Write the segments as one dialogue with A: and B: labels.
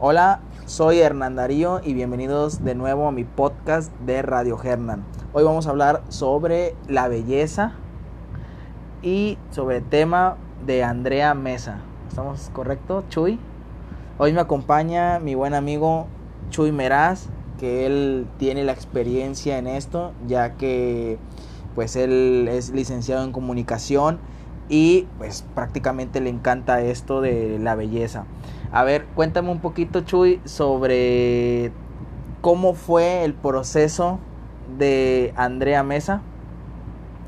A: Hola, soy Hernán Darío y bienvenidos de nuevo a mi podcast de Radio Hernán. Hoy vamos a hablar sobre la belleza y sobre el tema de Andrea Mesa. ¿Estamos correctos, Chuy? Hoy me acompaña mi buen amigo Chuy Meraz, que él tiene la experiencia en esto, ya que pues él es licenciado en comunicación y pues prácticamente le encanta esto de la belleza. A ver, cuéntame un poquito, Chuy, sobre cómo fue el proceso de Andrea Mesa.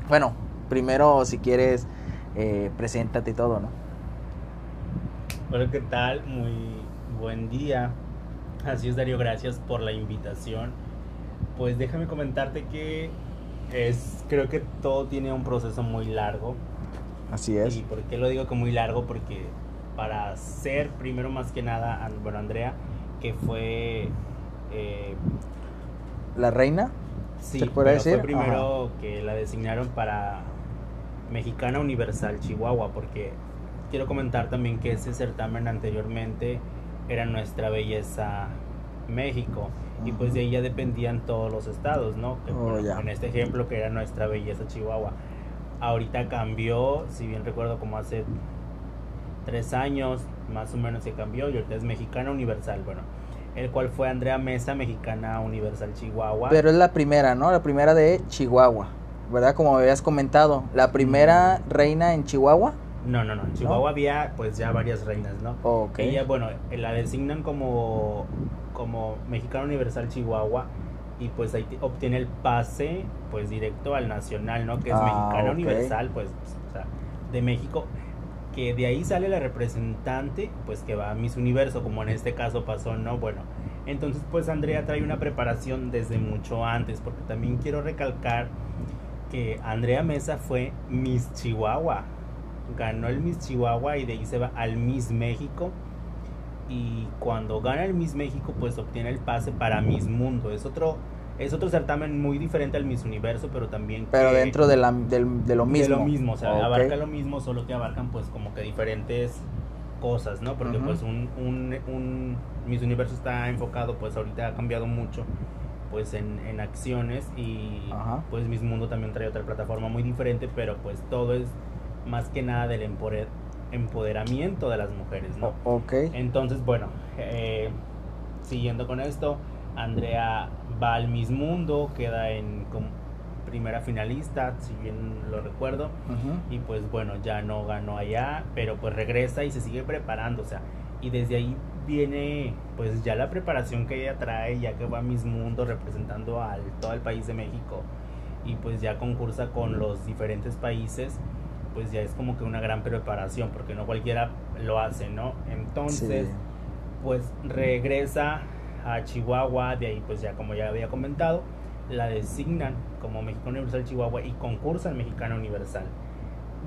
A: Bueno, primero si quieres, eh, preséntate y todo, ¿no?
B: Hola, ¿qué tal? Muy buen día. Así es, Darío, gracias por la invitación. Pues déjame comentarte que es, creo que todo tiene un proceso muy largo.
A: Así es.
B: ¿Y por qué lo digo que muy largo? Porque para ser, primero más que nada, bueno, Andrea, que fue... Eh,
A: ¿La reina?
B: Sí, pero fue primero que la designaron para Mexicana Universal Chihuahua, porque quiero comentar también que ese certamen anteriormente era Nuestra Belleza México y pues de ella dependían todos los estados, ¿no?
A: Oh,
B: en este ejemplo que era Nuestra Belleza Chihuahua. Ahorita cambió, si bien recuerdo como hace tres años, más o menos se cambió y ahorita es Mexicana Universal, bueno, el cual fue Andrea Mesa, Mexicana Universal Chihuahua.
A: Pero es la primera, ¿no? La primera de Chihuahua, ¿verdad? Como habías comentado, la primera mm. reina en Chihuahua.
B: No, no, no. En Chihuahua había pues ya varias reinas, ¿no?
A: Okay.
B: Ella, bueno, la designan como, como Mexicana Universal Chihuahua y pues ahí obtiene el pase pues directo al nacional, ¿no? Que es ah, Mexicana Universal, pues, o sea, de México. Que de ahí sale la representante, pues que va a Miss Universo, como en este caso pasó, ¿no? Bueno, entonces pues Andrea trae una preparación desde mucho antes, porque también quiero recalcar que Andrea Mesa fue Miss Chihuahua ganó el Miss Chihuahua y de ahí se va al Miss México. Y cuando gana el Miss México, pues obtiene el pase para Miss Mundo. Es otro, es otro certamen muy diferente al Miss Universo, pero también...
A: Pero dentro de, la, de, lo mismo.
B: De lo mismo, o sea, abarca lo mismo, solo que abarcan pues como que diferentes cosas, ¿no? Porque pues un, un, un, Miss Universo está enfocado, pues ahorita ha cambiado mucho pues en, en acciones y pues Miss Mundo también trae otra plataforma muy diferente, pero pues todo es más que nada del empoderamiento de las mujeres, ¿no?
A: ok.
B: Entonces, bueno, eh, siguiendo con esto, Andrea va al Miss Mundo, queda en primera finalista, si bien lo recuerdo, y pues bueno, ya no ganó allá, pero pues regresa y se sigue preparando, o sea, y desde ahí viene pues ya la preparación que ella trae, ya que va a Miss Mundo representando al todo el país de México, y pues ya concursa con los diferentes países pues ya es como que una gran preparación, porque no cualquiera lo hace, ¿no? Entonces, pues regresa a Chihuahua, de ahí pues ya como ya había comentado, la designan como Mexicano Universal Chihuahua y concursa en Mexicano Universal.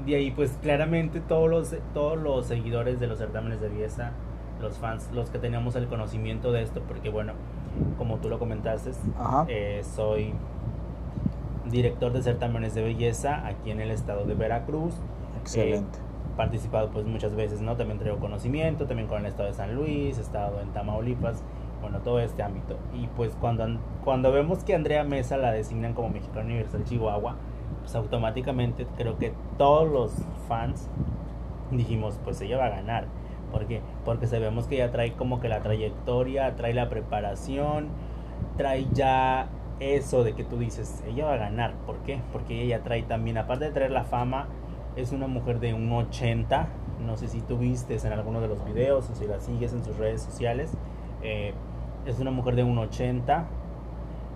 B: De ahí pues claramente todos los, todos los seguidores de los certámenes de belleza, los fans, los que tenemos el conocimiento de esto, porque bueno, como tú lo comentaste, eh, soy director de certámenes de belleza aquí en el estado de Veracruz.
A: Excelente.
B: participado pues muchas veces, ¿no? También traigo conocimiento, también con el estado de San Luis, he estado en Tamaulipas, bueno, todo este ámbito. Y pues cuando, cuando vemos que Andrea Mesa la designan como Mexicana Universal Chihuahua, pues automáticamente creo que todos los fans dijimos, pues ella va a ganar. ¿Por qué? Porque sabemos que ella trae como que la trayectoria, trae la preparación, trae ya eso de que tú dices, ella va a ganar. ¿Por qué? Porque ella trae también, aparte de traer la fama, es una mujer de un 80. No sé si tú viste en alguno de los videos o si la sigues en sus redes sociales. Eh, es una mujer de un 80.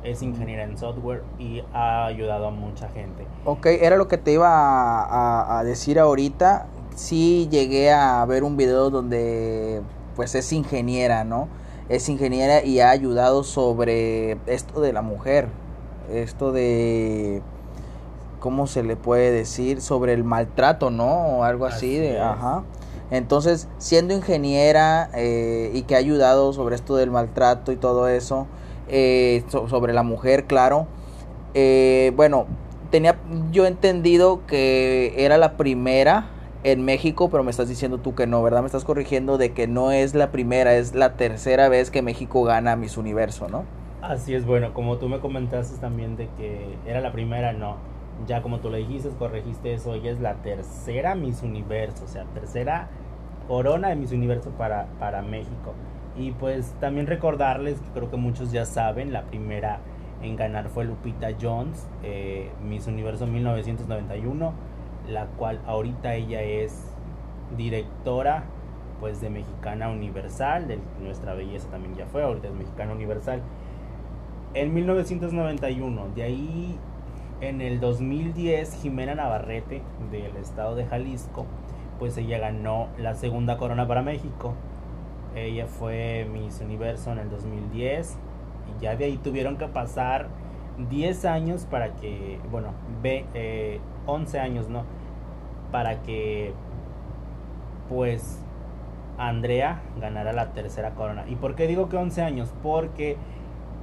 B: Es ingeniera en software y ha ayudado a mucha gente.
A: Ok, era lo que te iba a, a decir ahorita. Sí llegué a ver un video donde pues es ingeniera, ¿no? es ingeniera y ha ayudado sobre esto de la mujer, esto de, ¿cómo se le puede decir? Sobre el maltrato, ¿no? O algo así, de, ajá. Entonces, siendo ingeniera eh, y que ha ayudado sobre esto del maltrato y todo eso, eh, sobre la mujer, claro, eh, bueno, tenía yo entendido que era la primera en México, pero me estás diciendo tú que no, ¿verdad? Me estás corrigiendo de que no es la primera, es la tercera vez que México gana Miss Universo, ¿no?
B: Así es, bueno, como tú me comentaste también de que era la primera, no. Ya como tú le dijiste, corregiste eso, ella es la tercera Miss Universo, o sea, tercera corona de Miss Universo para, para México. Y pues también recordarles, que creo que muchos ya saben, la primera en ganar fue Lupita Jones, eh, Miss Universo 1991, la cual ahorita ella es directora pues de Mexicana Universal, de nuestra belleza también ya fue, ahorita es Mexicana Universal. En 1991, de ahí en el 2010 Jimena Navarrete del estado de Jalisco, pues ella ganó la segunda corona para México. Ella fue Miss Universo en el 2010 y ya de ahí tuvieron que pasar 10 años para que, bueno, ve, eh, 11 años, ¿no? Para que, pues, Andrea ganara la tercera corona. ¿Y por qué digo que 11 años? Porque,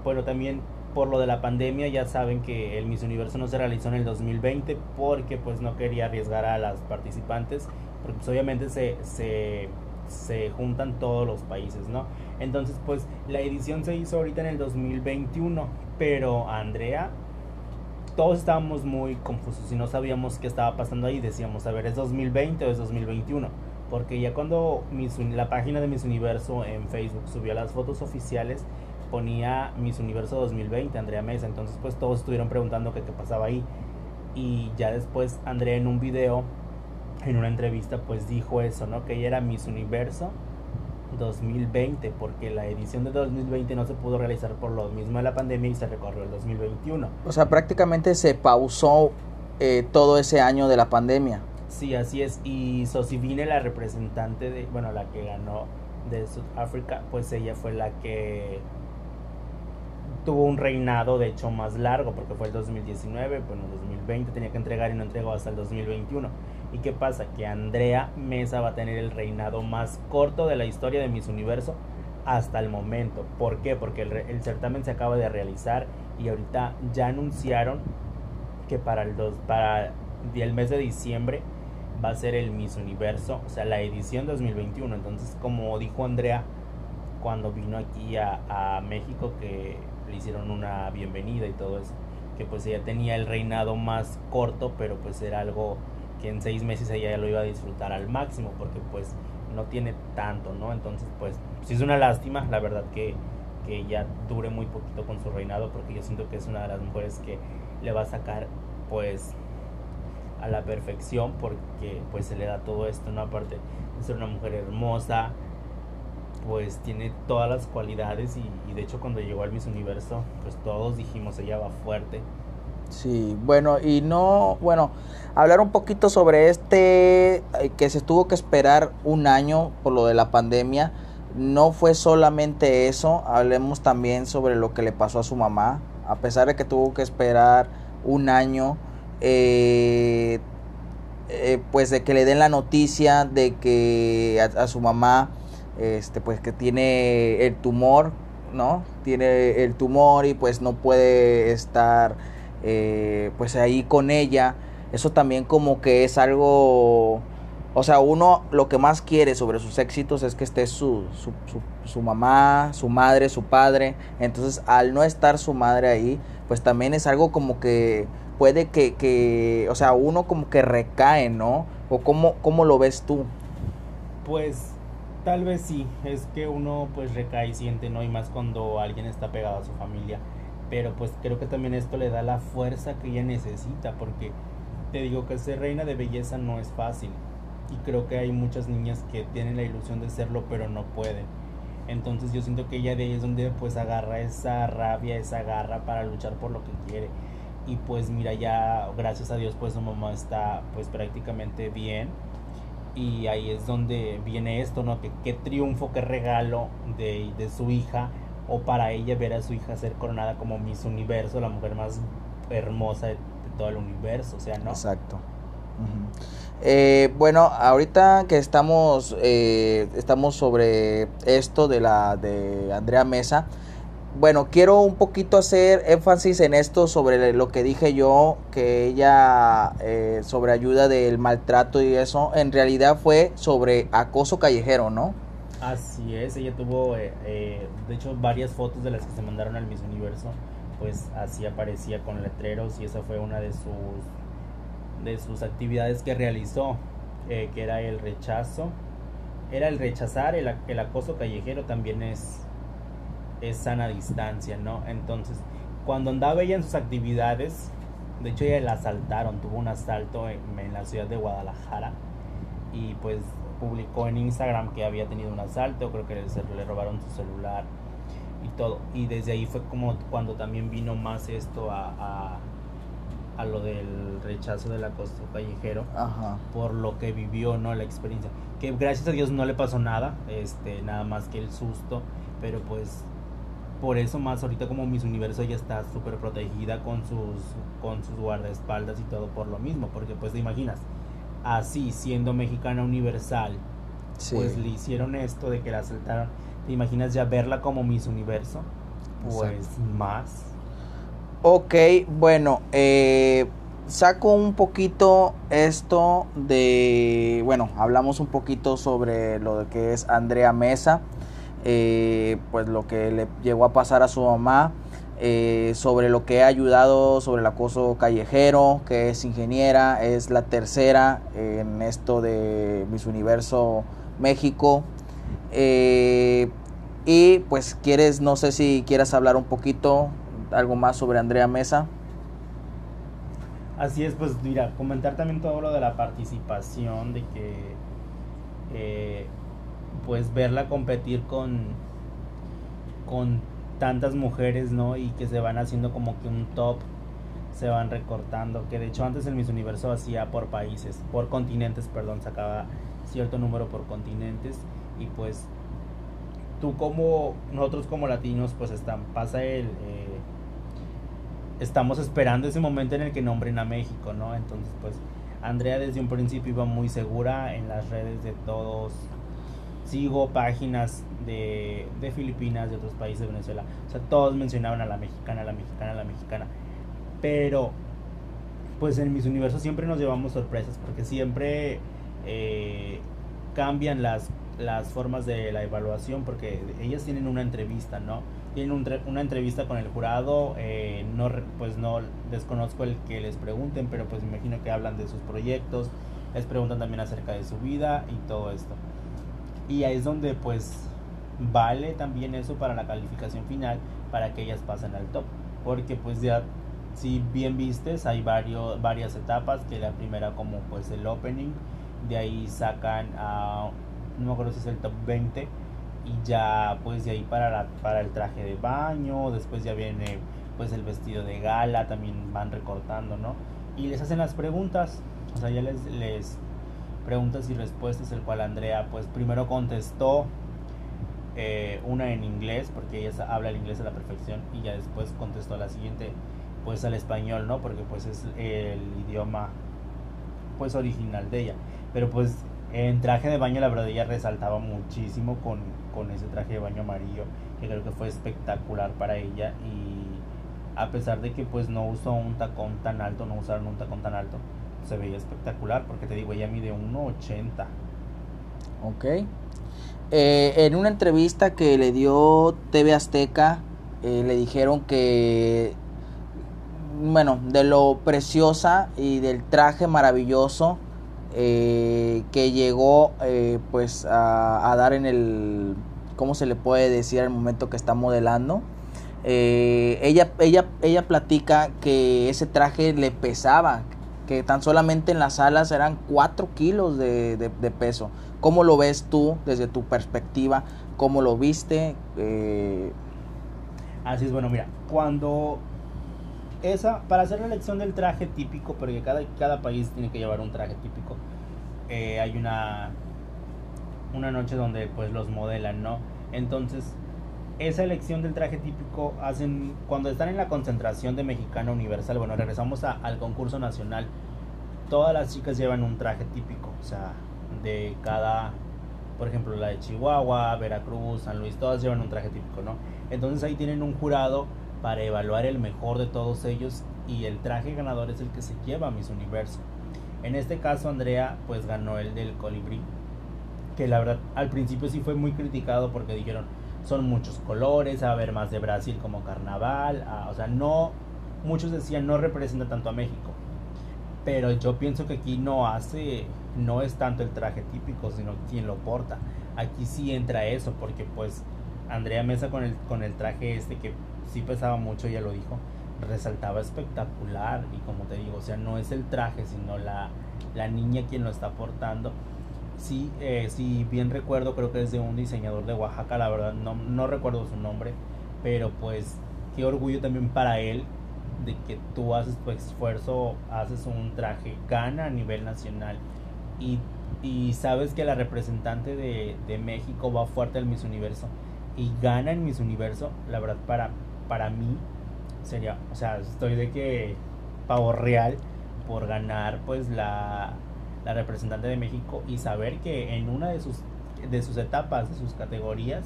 B: bueno, también por lo de la pandemia ya saben que el Miss Universo no se realizó en el 2020 porque pues no quería arriesgar a las participantes porque pues, obviamente se, se, se juntan todos los países, ¿no? Entonces pues la edición se hizo ahorita en el 2021 pero Andrea todos estábamos muy confusos y no sabíamos qué estaba pasando ahí. Decíamos, a ver, ¿es 2020 o es 2021? Porque ya cuando la página de Miss Universo en Facebook subió las fotos oficiales, ponía Miss Universo 2020, Andrea Mesa. Entonces, pues todos estuvieron preguntando qué, qué pasaba ahí. Y ya después, Andrea en un video, en una entrevista, pues dijo eso, ¿no? Que ella era Miss Universo 2020, porque la edición de 2020 no se pudo realizar por lo mismo de la pandemia y se recorrió el 2021.
A: O sea, prácticamente se pausó eh, todo ese año de la pandemia.
B: Sí, así es. Y Sosivine, la representante de, bueno, la que ganó de Sudáfrica, pues ella fue la que tuvo un reinado de hecho más largo porque fue el 2019, bueno, 2020 tenía que entregar y no entregó hasta el 2021. ¿Y qué pasa? Que Andrea Mesa va a tener el reinado más corto de la historia de Miss Universo hasta el momento. ¿Por qué? Porque el, certamen se acaba de realizar y ahorita ya anunciaron que para el, dos, para el mes de diciembre va a ser el Miss Universo, o sea, la edición 2021. Entonces, como dijo Andrea cuando vino aquí a México, que le hicieron una bienvenida y todo eso, que pues ella tenía el reinado más corto, pero pues era algo que en seis meses ella ya lo iba a disfrutar al máximo porque pues no tiene tanto, ¿no? Entonces pues sí es una lástima, la verdad que, que ella dure muy poquito con su reinado porque yo siento que es una de las mujeres que le va a sacar pues a la perfección porque pues se le da todo esto, ¿no? Aparte de ser una mujer hermosa, pues tiene todas las cualidades y, y de hecho cuando llegó al Miss Universo pues todos dijimos ella va fuerte
A: Sí, bueno, y no, bueno, hablar un poquito sobre este, eh, que se tuvo que esperar un año por lo de la pandemia. No fue solamente eso, hablemos también sobre lo que le pasó a su mamá. A pesar de que tuvo que esperar un año, eh, eh, pues de que le den la noticia de que a, a, su mamá, este, pues que tiene el tumor, ¿no? Tiene el tumor y pues no puede estar eh, pues ahí con ella, eso también como que es algo, o sea, uno lo que más quiere sobre sus éxitos es que esté su, su, su, mamá, su madre, su padre, entonces al no estar su madre ahí, pues también es algo como que puede que, que o sea, uno como que recae, ¿no? ¿O cómo, cómo lo ves tú?
B: Pues tal vez sí, es que uno pues recae y siente, ¿no? Y más cuando alguien está pegado a su familia. Pero pues creo que también esto le da la fuerza que ella necesita porque te digo que ser reina de belleza no es fácil. Y creo que hay muchas niñas que tienen la ilusión de serlo pero no pueden. Entonces yo siento que ella de ahí es donde pues agarra esa rabia esa garra para luchar por lo que quiere. Y pues mira ya gracias a Dios pues su mamá está pues prácticamente bien y ahí es donde viene esto no que qué triunfo qué regalo de, de su hija o para ella ver a su hija ser coronada como Miss Universo, la mujer más hermosa de, todo el universo, o sea, ¿no?
A: Exacto. eh, bueno, ahorita que estamos, eh, estamos sobre esto de la de Andrea Mesa, bueno, quiero un poquito hacer énfasis en esto sobre lo que dije yo, que ella eh, sobre ayuda del maltrato y eso, en realidad fue sobre acoso callejero, ¿no?
B: Así es, ella tuvo, eh, eh, de hecho, varias fotos de las que se mandaron al Miss Universo, pues así aparecía con letreros y esa fue una de sus, de sus actividades que realizó, que era el rechazo, era el rechazar, el, el acoso callejero también es es sana distancia, ¿no? Entonces, cuando andaba ella en sus actividades, de hecho ella la asaltaron, tuvo un asalto en, la ciudad de Guadalajara y pues publicó en Instagram que había tenido un asalto, creo que le, le robaron su celular y todo. Y desde ahí fue como cuando también vino más esto a, a, lo del rechazo del acoso callejero por lo que vivió, ¿no? La experiencia. Que gracias a Dios no le pasó nada, este, nada más que el susto, pero pues por eso más ahorita como Miss Universo ya está súper protegida con sus, con sus guardaespaldas y todo por lo mismo, porque pues te imaginas, así siendo mexicana universal, pues le hicieron esto de que la asaltaron, te imaginas ya verla como Miss Universo, pues más.
A: Ok, bueno, eh, saco un poquito esto de, bueno, hablamos un poquito sobre lo que es Andrea Mesa. Eh, pues lo que le llegó a pasar a su mamá, eh, sobre lo que ha ayudado sobre el acoso callejero, que es ingeniera, es la tercera en esto de Miss Universo México. Eh, y pues quieres, no sé si quieras hablar un poquito, algo más sobre Andrea Mesa.
B: Así es, pues mira, comentar también todo lo de la participación, de que pues verla competir con con tantas mujeres, ¿no? Y que se van haciendo como que un top, se van recortando, que de hecho antes el Miss Universo hacía por países, por continentes, perdón, sacaba cierto número por continentes y pues tú como nosotros como latinos pues están pasa el eh, estamos esperando ese momento en el que nombren a México, ¿no? Entonces pues Andrea desde un principio iba muy segura en las redes de todos sigo páginas de, de Filipinas, de otros países de Venezuela. O sea, todos mencionaban a la mexicana, a la mexicana, a la mexicana. Pero, pues en mis universos siempre nos llevamos sorpresas porque siempre eh, cambian las, las formas de la evaluación porque ellas tienen una entrevista, ¿no? Tienen una entrevista con el jurado, eh, no, pues no desconozco el que les pregunten, pero pues imagino que hablan de sus proyectos, les preguntan también acerca de su vida y todo esto. Y ahí es donde pues vale también eso para la calificación final para que ellas pasen al top. Porque pues ya si bien vistes hay varios, varias etapas, que la primera como pues el opening, de ahí sacan a, no me acuerdo si es el top 20, y ya pues de ahí para, la, para el traje de baño, después ya viene pues el vestido de gala, también van recortando, ¿no? Y les hacen las preguntas, o sea, ya les, les preguntas y respuestas, el cual Andrea pues primero contestó eh, una en inglés, porque ella habla el inglés a la perfección, y ya después contestó la siguiente pues al español, ¿no? Porque pues es el idioma pues original de ella. Pero pues en traje de baño la verdad ella resaltaba muchísimo con, con ese traje de baño amarillo, que creo que fue espectacular para ella y a pesar de que pues no usó un tacón tan alto, no usaron un tacón tan alto, se veía espectacular porque te digo, ella mide 1,80.
A: Ok. Eh, en una entrevista que le dio TV Azteca, eh, le dijeron que, bueno, de lo preciosa y del traje maravilloso eh, que llegó pues a, dar en el, ¿cómo se le puede decir al momento que está modelando? ella, ella, ella platica que ese traje le pesaba, que tan solamente en las alas eran 4 kilos de, peso. ¿Cómo lo ves tú desde tu perspectiva? ¿Cómo lo viste? Eh,
B: Así es, bueno, mira, cuando esa, para hacer la elección del traje típico, porque cada, cada país tiene que llevar un traje típico, eh, hay una, una noche donde pues los modelan, ¿no? Entonces, esa elección del traje típico hacen cuando están en la concentración de Mexicana Universal. Bueno, regresamos al concurso nacional. Todas las chicas llevan un traje típico, o sea, de cada por ejemplo la de Chihuahua, Veracruz, San Luis, todas llevan un traje típico, ¿no? Entonces ahí tienen un jurado para evaluar el mejor de todos ellos y el traje ganador es el que se lleva a Miss Universo. En este caso Andrea pues ganó el del colibrí, que la verdad al principio sí fue muy criticado porque dijeron son muchos colores, a ver más de Brasil como carnaval, o sea, no, muchos decían no representa tanto a México, pero yo pienso que aquí no hace, no es tanto el traje típico, sino quien lo porta. Aquí sí entra eso, porque pues Andrea Mesa con el, con el traje este que sí pesaba mucho, ya lo dijo, resaltaba espectacular y como te digo, o sea, no es el traje, sino la, la niña quien lo está portando. Sí, eh, sí, bien recuerdo, creo que es de un diseñador de Oaxaca, la verdad, no, no recuerdo su nombre, pero pues qué orgullo también para él de que tú haces tu esfuerzo, haces un traje, gana a nivel nacional y, y sabes que la representante de, de, México va fuerte al Miss Universo y gana en Miss Universo, la verdad para, para mí sería, o sea, estoy de que pavo real por ganar pues la, la representante de México y saber que en una de sus, de sus etapas, de sus categorías,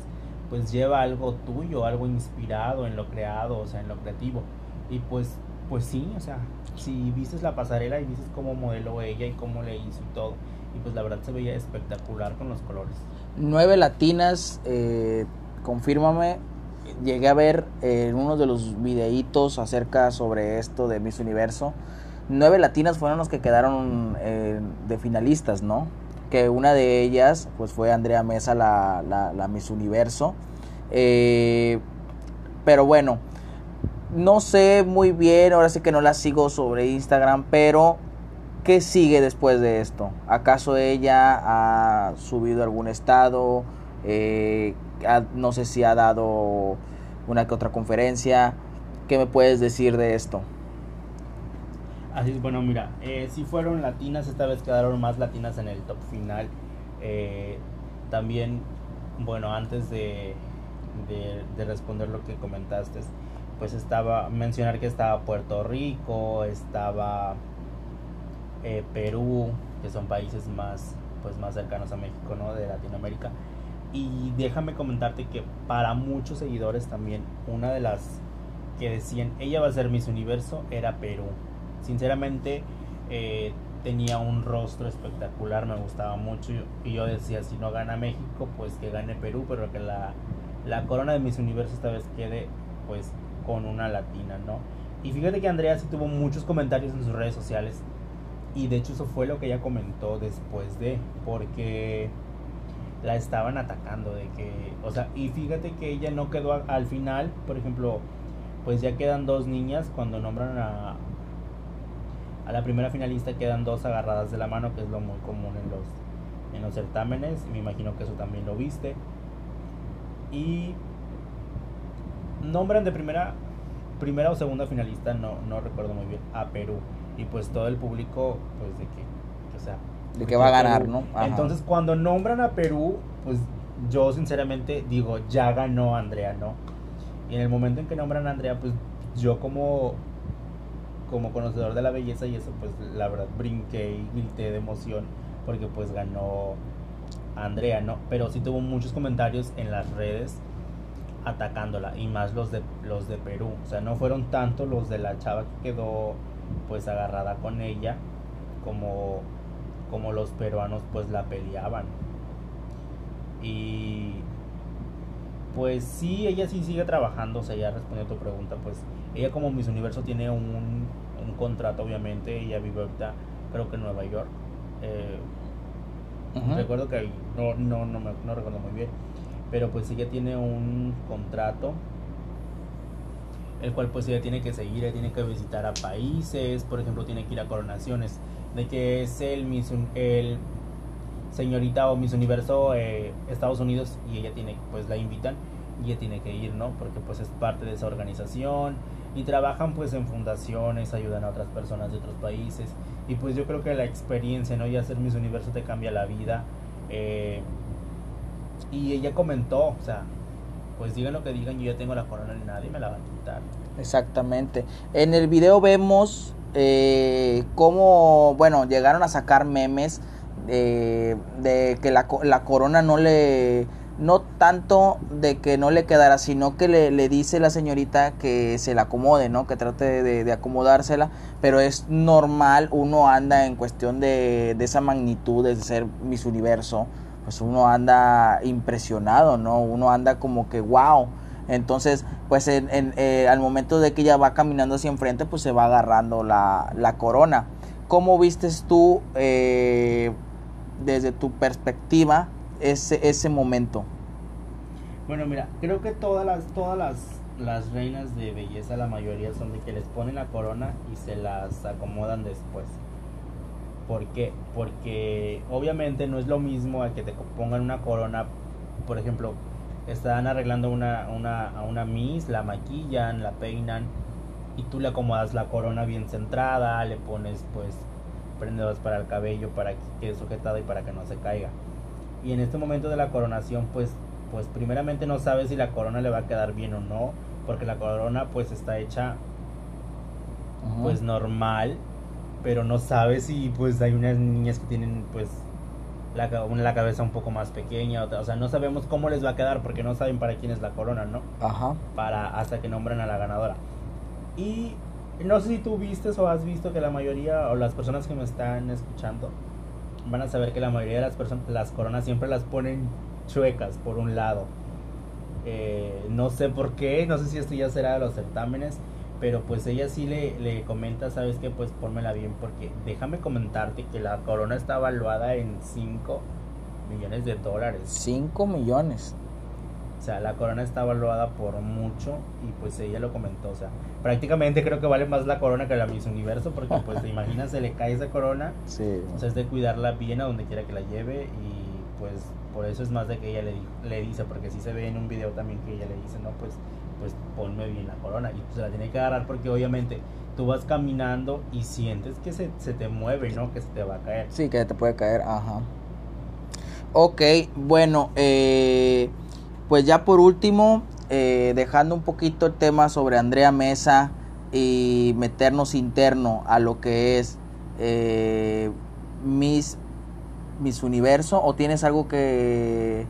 B: pues lleva algo tuyo, algo inspirado en lo creado, o sea, en lo creativo. Y pues, pues sí, o sea, si viste la pasarela y viste cómo modeló ella y cómo le hizo y todo, y pues la verdad se veía espectacular con los colores.
A: Nueve latinas, eh, confírmame, llegué a ver en uno de los videitos acerca sobre esto de Miss Universo. Nueve latinas fueron los que quedaron eh, de finalistas, ¿no? Que una de ellas, pues fue Andrea Mesa, la, la, Miss Universo. Eh, pero bueno, no sé muy bien, ahora sí que no la sigo sobre Instagram, pero ¿qué sigue después de esto? ¿Acaso ella ha subido algún estado? Eh, no sé si ha dado una que otra conferencia. ¿Qué me puedes decir de esto?
B: Así es, bueno, mira, eh, si fueron latinas, esta vez quedaron más latinas en el top final. Eh, también, bueno, antes de, de responder lo que comentaste, pues estaba, mencionar que estaba Puerto Rico, estaba eh, Perú, que son países más, pues más cercanos a México, ¿no? De Latinoamérica. Y déjame comentarte que para muchos seguidores también, una de las que decían, ella va a ser Miss Universo, era Perú. Sinceramente, eh, tenía un rostro espectacular, me gustaba mucho. Y yo decía, si no gana México, pues que gane Perú, pero que la, la corona de Miss Universo esta vez quede, pues con una latina, ¿no? Y fíjate que Andrea sí tuvo muchos comentarios en sus redes sociales. Y de hecho eso fue lo que ella comentó después de, porque la estaban atacando de que, o sea, y fíjate que ella no quedó al final, por ejemplo, pues ya quedan dos niñas cuando nombran a a la primera finalista quedan dos agarradas de la mano, que es lo muy común en los en los certámenes, me imagino que eso también lo viste. Y nombran de primera, primera o segunda finalista, no, no recuerdo muy bien, a Perú. Y pues todo el público, pues de que, o sea...
A: De que va a ganar, ¿no?
B: Entonces cuando nombran a Perú, pues yo sinceramente digo, ya ganó Andrea, ¿no? Y en el momento en que nombran a Andrea, pues yo como como conocedor de la belleza y eso pues la verdad brinqué y grité de emoción porque pues ganó Andrea, ¿no? Pero sí tuvo muchos comentarios en las redes atacándola y más los de los de Perú o sea no fueron tanto los de la chava que quedó pues agarrada con ella como como los peruanos pues la peleaban y pues sí ella sí sigue trabajando o sea ya respondió a tu pregunta pues ella como Miss Universo tiene un, un contrato obviamente ella vive ahorita creo que en Nueva York. Eh, recuerdo que no no no me no recuerdo muy bien pero pues ella tiene un contrato el cual pues ella tiene que seguir, ella tiene que visitar a países, por ejemplo tiene que ir a coronaciones, de que es el, Miss, el señorita o Miss Universo eh, Estados Unidos y ella tiene, pues la invitan y ella tiene que ir, ¿no? Porque pues es parte de esa organización y trabajan pues en fundaciones, ayudan a otras personas de otros países y pues yo creo que la experiencia, ¿no? Y hacer Miss Universo te cambia la vida. Eh, y ella comentó, o sea, pues digan lo que digan, yo ya tengo la corona y nadie me la va a quitar.
A: Exactamente. En el video vemos eh, cómo, bueno, llegaron a sacar memes eh, de que la, la corona no le no tanto de que no le quedara, sino que le, le, dice la señorita que se la acomode, ¿no? Que trate de, de, acomodársela, pero es normal, uno anda en cuestión de, de esa magnitud, de ser Miss Universo, pues uno anda impresionado, ¿no? Uno anda como que, wow. Entonces, pues en, en, eh, al momento de que ella va caminando hacia enfrente, pues se va agarrando la, la corona. ¿Cómo vistes tú, eh, desde tu perspectiva, ese, ese momento?
B: Bueno, mira, creo que todas las, todas las, las reinas de belleza, la mayoría son de que les ponen la corona y se las acomodan después. ¿Por qué? Porque obviamente no es lo mismo a que te pongan una corona, por ejemplo, están arreglando una, una, a una Miss, la maquillan, la peinan y tú le acomodas la corona bien centrada, le pones pues prendedores para el cabello para que quede sujetada y para que no se caiga. Y en este momento de la coronación pues pues primeramente no sabes si la corona le va a quedar bien o no, porque la corona pues está hecha uh -huh. pues normal, pero no sabes si pues hay unas niñas que tienen pues la, la cabeza un poco más pequeña, otra, o sea, no sabemos cómo les va a quedar porque no saben para quién es la corona, ¿no?
A: Ajá.
B: Para hasta que nombren a la ganadora. Y no sé si tú vistes o has visto que la mayoría o las personas que me están escuchando van a saber que la mayoría de las personas las coronas siempre las ponen chuecas por un lado. Eh, no sé por qué, no sé si esto ya será de los certámenes, pero pues ella sí le, le comenta, sabes que pues pónmela bien porque déjame comentarte que la corona está evaluada en 5 millones de dólares.
A: 5 millones.
B: O sea, la corona está evaluada por mucho y pues ella lo comentó, o sea, prácticamente creo que vale más la corona que la Miss Universo porque pues te imaginas se le cae esa corona,
A: sí.
B: o sea, es de cuidarla bien a donde quiera que la lleve y pues por eso es más de que ella le, le dice, porque si sí se ve en un video también que ella le dice, no, pues, pues ponme bien la corona. Y pues se la tiene que agarrar porque obviamente tú vas caminando y sientes que se, se te mueve, ¿no? Que se te va a caer.
A: Sí, que te puede caer, ajá. Ok, bueno, eh, pues ya por último, eh, dejando un poquito el tema sobre Andrea Mesa y meternos interno a lo que es eh, Miss Miss Universo o tienes algo que,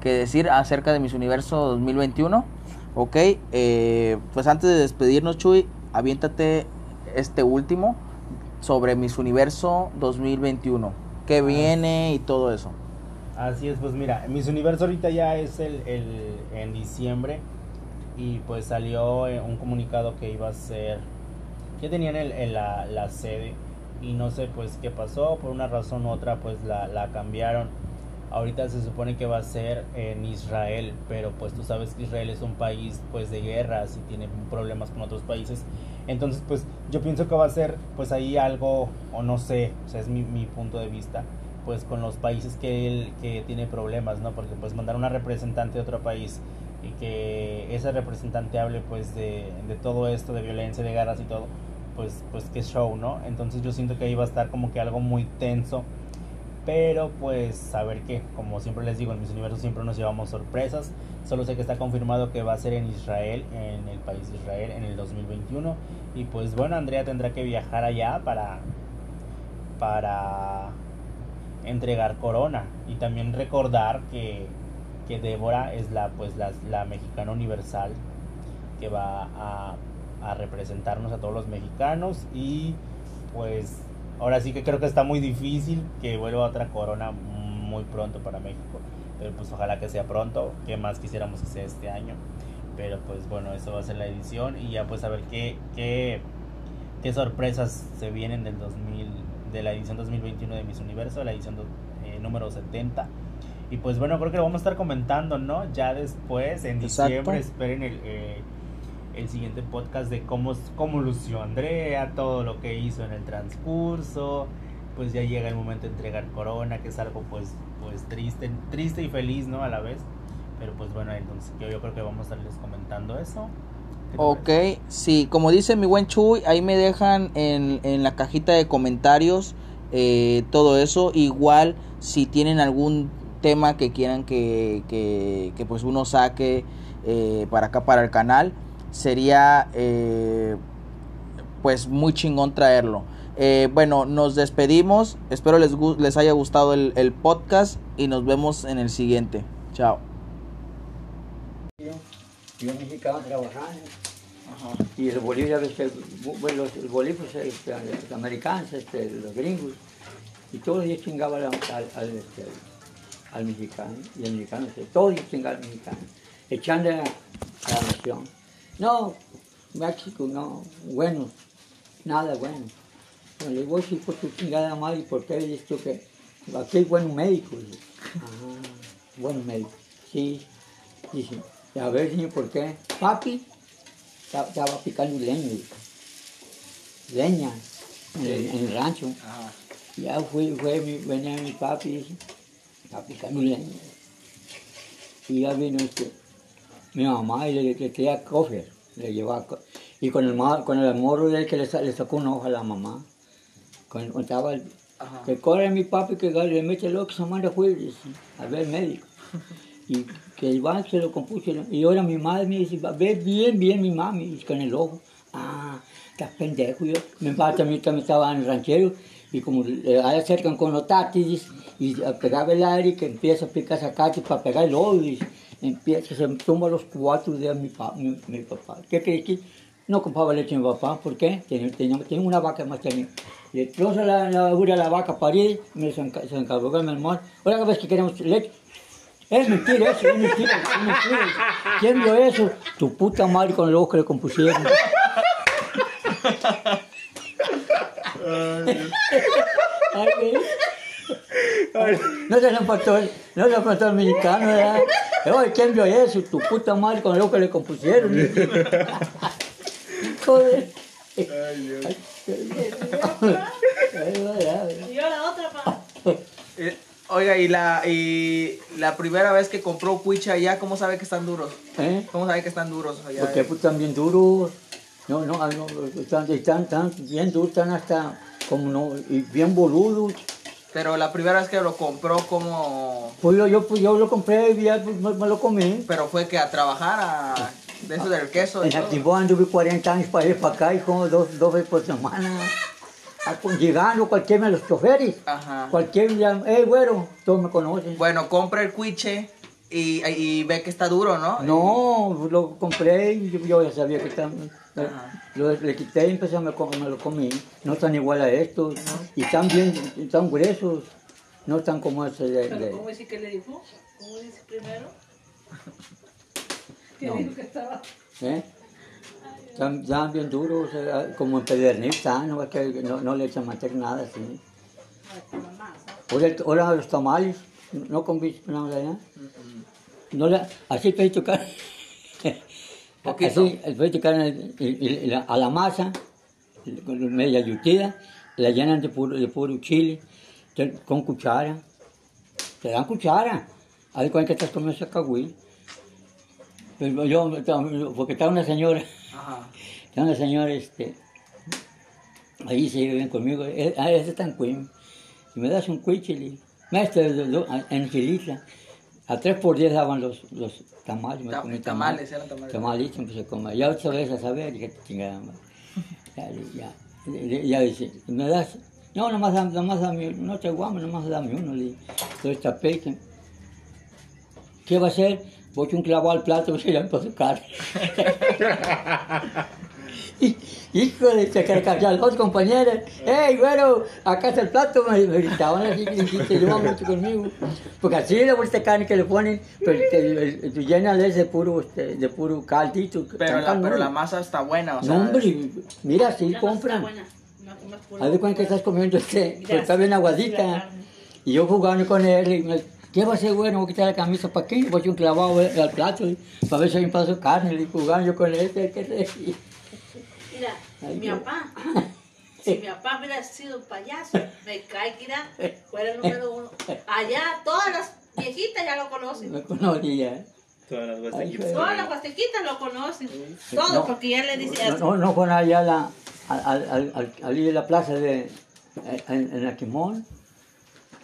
A: que, decir acerca de Miss Universo 2021 ok eh, pues antes de despedirnos Chuy aviéntate este último sobre Miss Universo 2021 que ah. viene y todo eso
B: así es pues mira Miss Universo ahorita ya es el, el en diciembre y pues salió un comunicado que iba a ser que tenían el, el, la, la sede y no sé pues qué pasó, por una razón u otra pues la, la, cambiaron. Ahorita se supone que va a ser en Israel, pero pues tú sabes que Israel es un país pues de guerras y tiene problemas con otros países. Entonces pues yo pienso que va a ser pues ahí algo, o no sé, o sea es mi, mi punto de vista, pues con los países que él que tiene problemas, ¿no? Porque pues mandar una representante de otro país y que ese representante hable pues de, de todo esto, de violencia, de guerras y todo, pues, pues qué show, ¿no? Entonces yo siento que ahí va a estar como que algo muy tenso. Pero pues a ver qué, como siempre les digo, en mis universos siempre nos llevamos sorpresas. Solo sé que está confirmado que va a ser en Israel, en el país de Israel, en el 2021. Y pues bueno, Andrea tendrá que viajar allá para, para entregar corona. Y también recordar que, que Débora es la, pues, la, la mexicana universal que va a representarnos a todos los mexicanos y pues ahora sí que creo que está muy difícil que vuelva otra corona muy pronto para México pero pues ojalá que sea pronto que más quisiéramos que sea este año pero pues bueno eso va a ser la edición y ya pues a ver qué qué, qué sorpresas se vienen del 2000 de la edición 2021 de Miss Universo la edición eh, número 70 y pues bueno creo que lo vamos a estar comentando no ya después en diciembre Exacto. esperen el eh, el siguiente podcast de cómo, cómo lució Andrea, todo lo que hizo en el transcurso. Pues ya llega el momento de entregar corona, que es algo pues, pues triste, triste y feliz, ¿no? A la vez. Pero pues bueno, entonces yo, yo creo que vamos a estarles comentando eso.
A: Ok, sí, como dice mi buen Chuy, ahí me dejan en, en la cajita de comentarios eh, todo eso. Igual si tienen algún tema que quieran que, que, que pues uno saque eh, para acá, para el canal sería eh, pues muy chingón traerlo. Eh, bueno, nos despedimos. Espero les, les haya gustado el, el podcast y nos vemos en el siguiente. Chao.
C: Yo mexicano trabajando. Y el Bolivia, este, bueno, los, bolivianos, este, los americanos, este, los gringos, y todos los días chingaban al, al, este, al, mexicano, y el mexicano, todos los días chingaban al mexicano, echando a, la nación. No, México, no, bueno, nada bueno. Bueno, le voy a decir por tu chingada madre, ¿y por qué dices tú que aquí hay buenos médicos? Ah, buenos médicos, sí, dice. A ver, señor, ¿por qué? Papi estaba, picando leña, leña en el, rancho. Ya fue, fue venía mi papi, estaba picando leña. Y ya vino este, mi mamá y le, le traía cofre, le llevaba Y con el, con el morro de él que le, le sacó un ojo a la mamá. Cuando estaba el, que corre mi papi que le mete el que se manda a ver médico. Y que el banco se lo compuso. Y ahora mi madre me dice, ve bien, bien mi mami, con el ojo. Ah, estás pendejo. Yo, mi padre también, también estaba en el ranchero y como le acercan con los tatis y pegaba el aire que empieza a picar sacate para pegar el ojo y empieza, se tumba los cuatro de mi, mi, papá. ¿Qué crees que? No compraba leche mi papá, ¿por qué? Tenía, tenía, tenía una vaca más tenía. Le trozo la, la, la, vaca parir, me se, encargó mi hermano. Ahora ves que queremos leche, es mentira eso, es mentira, es mentira. ¿Quién vio eso? Tu puta madre con el ojo que le compusieron. no se lo faltó, no se faltó el mexicano, ¿verdad? Oye, ¿quién vio eso? Tu puta madre con el ojo que le compusieron. Joder. Ay, Dios.
A: Y ahora otra, pa. Oiga, y la, y la primera vez que compró cuicha allá, ¿cómo sabe que están duros? ¿Eh? ¿Cómo sabe que están duros allá?
C: Porque pues, están bien duros. No, no, no están, están, están, bien duros, están hasta como no, y bien boludos.
A: Pero la primera vez que lo compró, ¿cómo...?
C: Pues yo, yo, pues yo lo compré y ya pues, me, lo comí.
A: Pero fue que a trabajar a... De eso del queso.
C: En Actimbó anduve 40 años para ir para acá y como dos, dos veces por semana llegando cualquiera de los choferes. Ajá. Cualquier día, hey, güero, todos me conocen.
A: Bueno, compra el cuiche y, y, ve que está duro, ¿no?
C: No, lo compré y yo, ya sabía que está. Lo, le quité y empecé a me, me, lo comí. No están igual a estos. Y están bien, están gruesos. No están como ese de.
D: ¿Pero ¿Cómo dice que le dijo? ¿Cómo dice primero? ¿Qué dijo que estaba? ¿Eh?
C: Están, bien duros, como en pedernita, no, que no, no le echan manteca nada así. Ahora, los tamales, no con nada allá. No le, así puede tocar. así puede tocar a la masa, media yutida, la llenan de puro, de puro chile, con cuchara. Te dan cuchara. Ahí cuando estás comiendo ese cagüí. Yo, porque está una señora. Ajá. una señora, este, ahí se viven conmigo, eh, ah, ese en Queen. Y me das un cuichili, maestro en Gilitla. A tres por diez daban los, los tamales.
A: Me comí tamales, eran tamales. Tamales,
C: empecé a comer. Ya otra vez a saber, dije, chingada Ya, ya, ya, dice, me das, no, nomás, nomás dame, no te guamo, nomás dame uno. Le entonces tapé, ¿qué va a hacer? Voy un clavo al plato y ya empezó a carne. Hijo de ya los compañeros, ¡Ey, güero! Acá está el plato, me, gritaban así, yo mucho conmigo. Porque así le gusta carne que le ponen, pero te, te, llenan de puro, este, de puro caldito.
A: Pero la, pero la masa está buena, o sea.
C: No, hombre, mira, sí compran. Haz de cuenta que estás comiendo este, está bien aguadita. Y yo jugando con él y me ¿Qué va a ser bueno? Voy a quitar la camisa para qué? Voy a echar un clavado al plato para ver si hay un pedazo de carne. Y jugando yo con este. ¿qué
D: Mira, mi papá, si mi papá hubiera sido payaso, me cae que era, fuera el número uno. Allá todas las viejitas ya lo conocen.
C: Me conocía.
D: Todas las guastequitas. Todas las guastequitas lo conocen. Todo, porque ya le dice.
C: No, no, no fueron allá la, al, al, al, al, de la plaza de, en, en Aquimón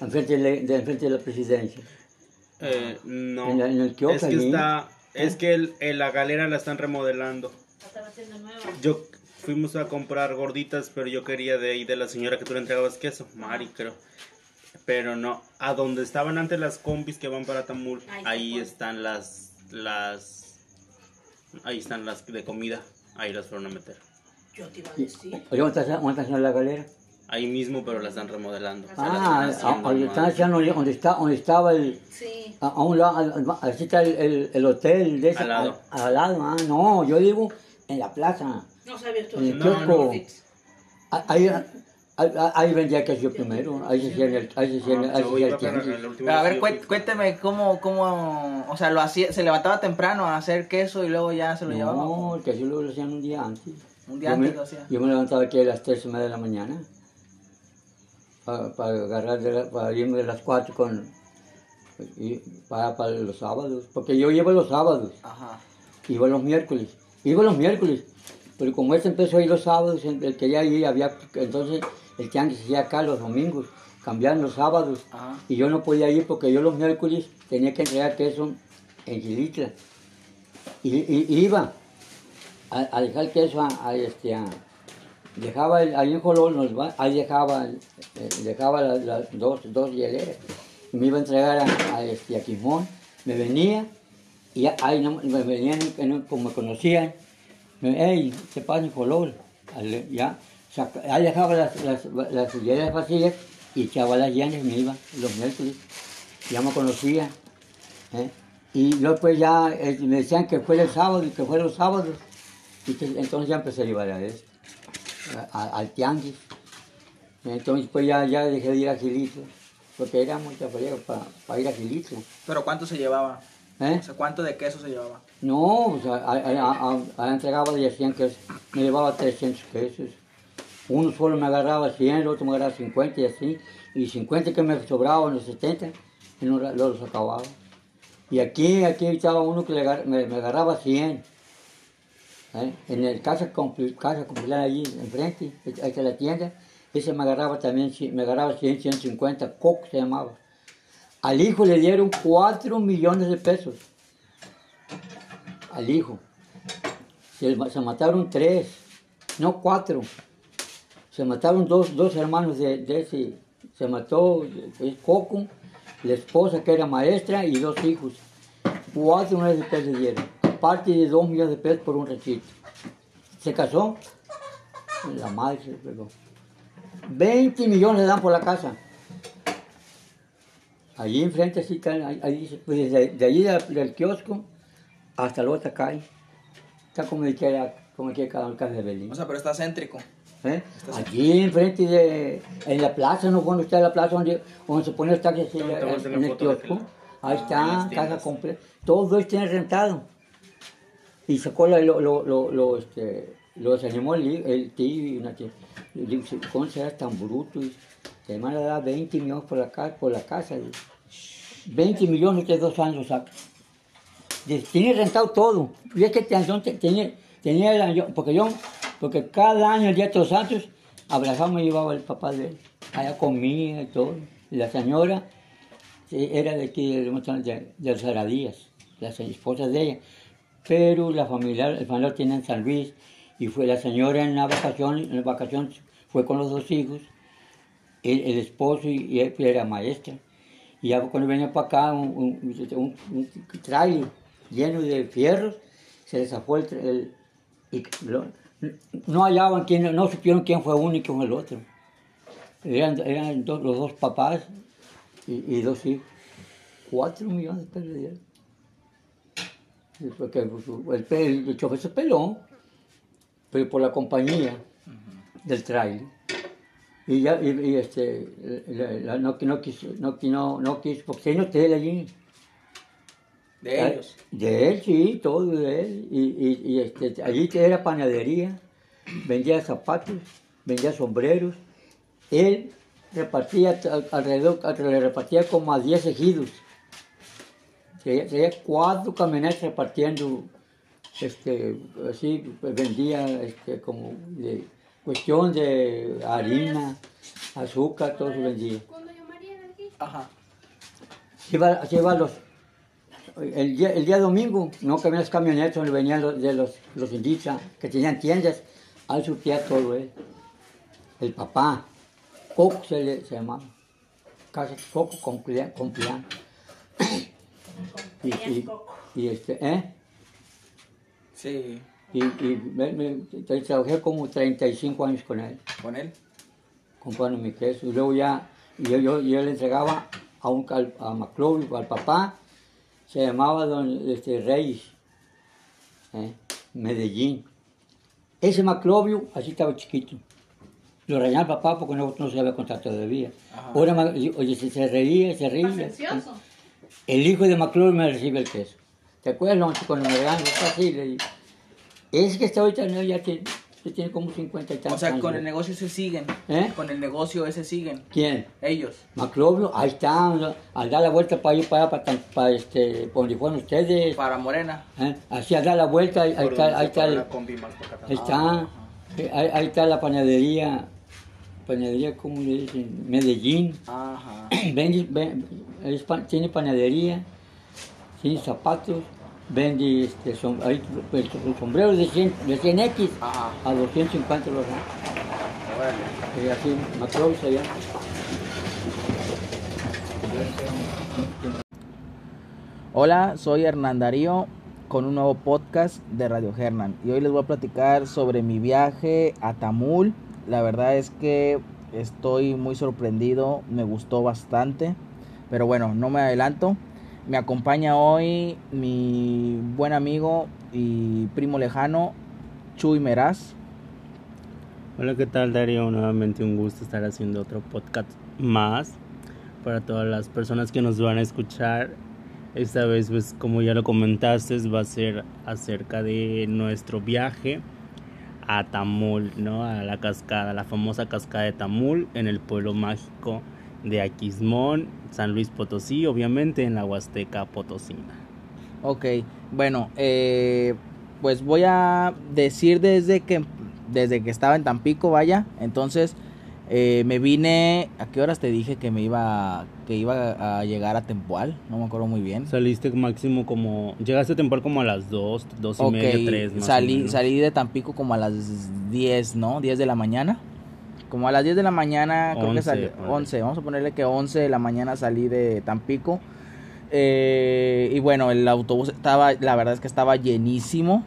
C: enfrente de, de, enfrente de la presidencia.
B: Eh, no. En, el es que está, es que el, la galera la están remodelando. La están haciendo nueva. Yo fuimos a comprar gorditas, pero yo quería de ahí de la señora que tú le entregabas queso, Mari, creo. Pero no, a donde estaban antes las combis que van para Tamul, ahí están las, las, ahí están las de comida, ahí las fueron a meter.
D: Yo te iba a decir.
C: Oye, ¿dónde está, dónde está la galera?
B: Ahí mismo, pero la están remodelando.
C: Ah, donde están haciendo, donde, está, donde estaba el...
D: Sí.
C: A, a un lado, así está el, el, el hotel de ese.
B: Al lado.
C: Al, al lado, ah, no, yo digo en la plaza.
D: No sabías tú.
C: En el
B: No,
C: kiosco.
B: no.
C: Ah, Ahí, ahí, ahí vendía queso primero, ahí se hacía el, ahí se hacía el,
A: a ver, cué- cuénteme cómo, cómo, o sea, lo hacía, se levantaba temprano a hacer queso y luego ya se lo llevaba.
C: No, el queso lo, lo hacían un día antes.
A: Un día
C: Yo
A: antes
C: me-
A: lo hacía.
C: Yo me levantaba aquí a las tres y media de la mañana para, para agarrar, de la- para irme de las cuatro con, y para, para los sábados, porque yo iba los sábados.
A: Ajá.
C: Iba los miércoles, iba los miércoles, pero como este empezó a ir los sábados, el que ya ir había, entonces el tianguis hacía acá los domingos, cambiaban los sábados,
A: Ajá.
C: y yo no podía ir porque yo los miércoles tenía que entregar queso en Gilitla, y, y- y iba a, a dejar queso a, a este, a- dejaba el, ahí en Jolón, nos va- ahí dejaba, el- eh, dejaba las, dos, dos hieleras, me iba a entregar a, a, este, Quimón, me venía, y ahí me venían, como me conocían, me hey, ¿qué pasa en Jolón? Al- Ya, ahí dejaba las, las, las hieleras vacías y echaba las llanas me iba los miércoles, ya me conocían, ¿eh? y después ya eh, me decían que fuera el sábado y que fuera los sábados, y entonces ya empecé a llevar a esto, a- al tianguis. Entonces pues ya, ya dejé de ir a Gilito, porque era mucha friega para ir a Gilito.
A: Pero ¿cuánto se llevaba?
C: ¿eh?
A: O sea, ¿cuánto de queso se llevaba?
C: No, pues a, a, a- a- a- entregaba ya 100 quesos, me llevaba 300 quesos. Uno solo me agarraba 100, el otro me agarraba 50 y así. Y 50 que me sobraban, los 70, y no los acababa. Y aquí, aquí estaba uno que le me, me agarraba 100. ¿Eh? En el casa, casa Compilán allí enfrente, está la tienda, ese me agarraba también, me agarraba 100, 150, Coco se llamaba. Al hijo le dieron 4 millones de pesos al hijo. Se, mataron tres, no cuatro. Se mataron dos, dos hermanos de, de ese. Se mató eh, Coco, la esposa que era maestra y dos hijos. Cuatro millones de pesos dieron. Aparte de dos millones de pesos por un rechito. Se casó, la madre se le pegó. 20 millones le dan por la casa. Allí enfrente, sí, está, ahí, pues desde, de allí del, del kiosco hasta la otra calle. Está como el que era, como el que era el casa de Belín.
A: O sea, pero está céntrico.
C: ¿eh? Allí enfrente de, en la plaza, no cuando está la plaza donde, donde se pone el taxi así, en, en el kiosco. Ahí
B: en
C: está,
B: las
C: casa completa. Todo esto tiene rentado. Y sacó la- lo, lo, lo, lo, este, lo desanimó el, el tío y digo, ¿cómo serás tan bruto? Y, además le da 20 millones por la, por la casa. digo. 20 millones de dos años saca. Tiene rentado todo. Y es que tenía, tenía, el porque yo, porque cada año, el día de los santos, Abraham me llevaba el papá de él. Allá comía y todo. Y la señora era de aquí, de, de, de los Aradías, las esposas de ella. Pero la familia, el familiar tiene en San Luis. Y fue la señora en la vacación, en la vacación fue con los dos hijos. El, el esposo y, y él era maestra. Y ya cuando venía para acá, un, un, lleno de fierros, se les el, y no hallaban quién, no supieron quién fue uno y quién fue el otro. Eran, eran dos- los dos papás y, y dos hijos. Cuatro millones de pesos Porque el, pe- el chofer se peló, pero por la compañía del trailer. Y ya, y, y, este, la- la- no, no quiso, no, no, no quiso, porque hay un hotel allí.
A: De ellos.
C: De él, sí, todo de él. Y, y, y, este, allí era panadería, vendía zapatos, vendía sombreros. Él repartía al- alrededor, alrededor- repartía como a 10 ejidos. Tenía, cuatro camionetas repartiendo, este, así, pues, vendía este, como de cuestión de harina, azúcar, todo se vendía.
A: Ajá.
C: Se iba, se iba a los, el, día, el día domingo, no que había las camionetas donde venían los, de los, los indígenas que tenían tiendas, Ahí surtía todo él. El papá, Coco se, le, se llamaba. Casa Coco con, con. Y, y, y este, ¿eh?
A: Sí,
C: Y, y me, me- tra- trabajé como 35 años con él,
A: con él.
C: comprando mi queso. Y luego ya, yo, yo, yo le entregaba a un cal- a Maclovio, al papá, se llamaba don este, Reyes, ¿eh? Medellín. Ese Maclovio, así estaba chiquito. Lo reñaba el papá porque no, no se había contar todavía.
A: Ajá.
C: Ahora, oye, se, se reía, se reía. El hijo de Maclovio me recibe el queso. ¿Te acuerdas, Loncho, cuando me regalan así? Le digo, es que está ahorita no, ya tiene, ya tiene como 50 y tantos
A: O sea,
C: años.
A: con el negocio se siguen.
C: ¿Eh?
A: Con el negocio ese siguen.
C: ¿Quién?
A: Ellos.
C: Maclovio, ahí está, al dar la vuelta para ir para, allá, para, este, por donde fueron ustedes.
A: Para Morena.
C: ¿eh? Así al dar la vuelta, ahí, ahí está, ahí está, el- ahí está, ahí, ahí está la panadería, panadería, ¿cómo le dicen? Medellín.
A: Ajá.
C: Ven- es pan- tiene panadería, tiene zapatos, vende este, som- ahí, el, el sombrero de 100, de 100X
A: Ajá.
C: a 250 los dan.
A: Órale.
C: Eh, así, allá.
A: Hola, soy Hernán Darío con un nuevo podcast de Radio Hernan y hoy les voy a platicar sobre mi viaje a Tamul. La verdad es que estoy muy sorprendido, me gustó bastante, pero bueno, no me adelanto. Me acompaña hoy mi buen amigo y primo lejano, Chuy Meraz.
B: Hola, ¿qué tal Darío? Nuevamente un gusto estar haciendo otro podcast más para todas las personas que nos van a escuchar. Esta vez, pues como ya lo comentaste, va a ser acerca de nuestro viaje a Tamul, ¿no? A la cascada, la famosa cascada de Tamul en el pueblo mágico de Aquismón, San Luis Potosí, obviamente en la Huasteca Potosina.
A: Ok, bueno, eh, pues voy a decir desde que desde que estaba en Tampico, vaya, entonces eh, me vine, ¿a qué horas te dije que me iba que iba a llegar a Tempual? No me acuerdo muy bien.
B: Saliste máximo como, llegaste a Temporal como a las 2, 2 y media, 3 más o
A: salí,
B: menos.
A: salí de Tampico como a las 10, ¿no? 10 de la mañana. Como a las 10 de la mañana, creo que
B: 11,
A: salí,
B: ponle.
A: 11, vamos a ponerle que 11 de la mañana salí de Tampico. Eh, y bueno, el autobús estaba, la verdad es que estaba llenísimo.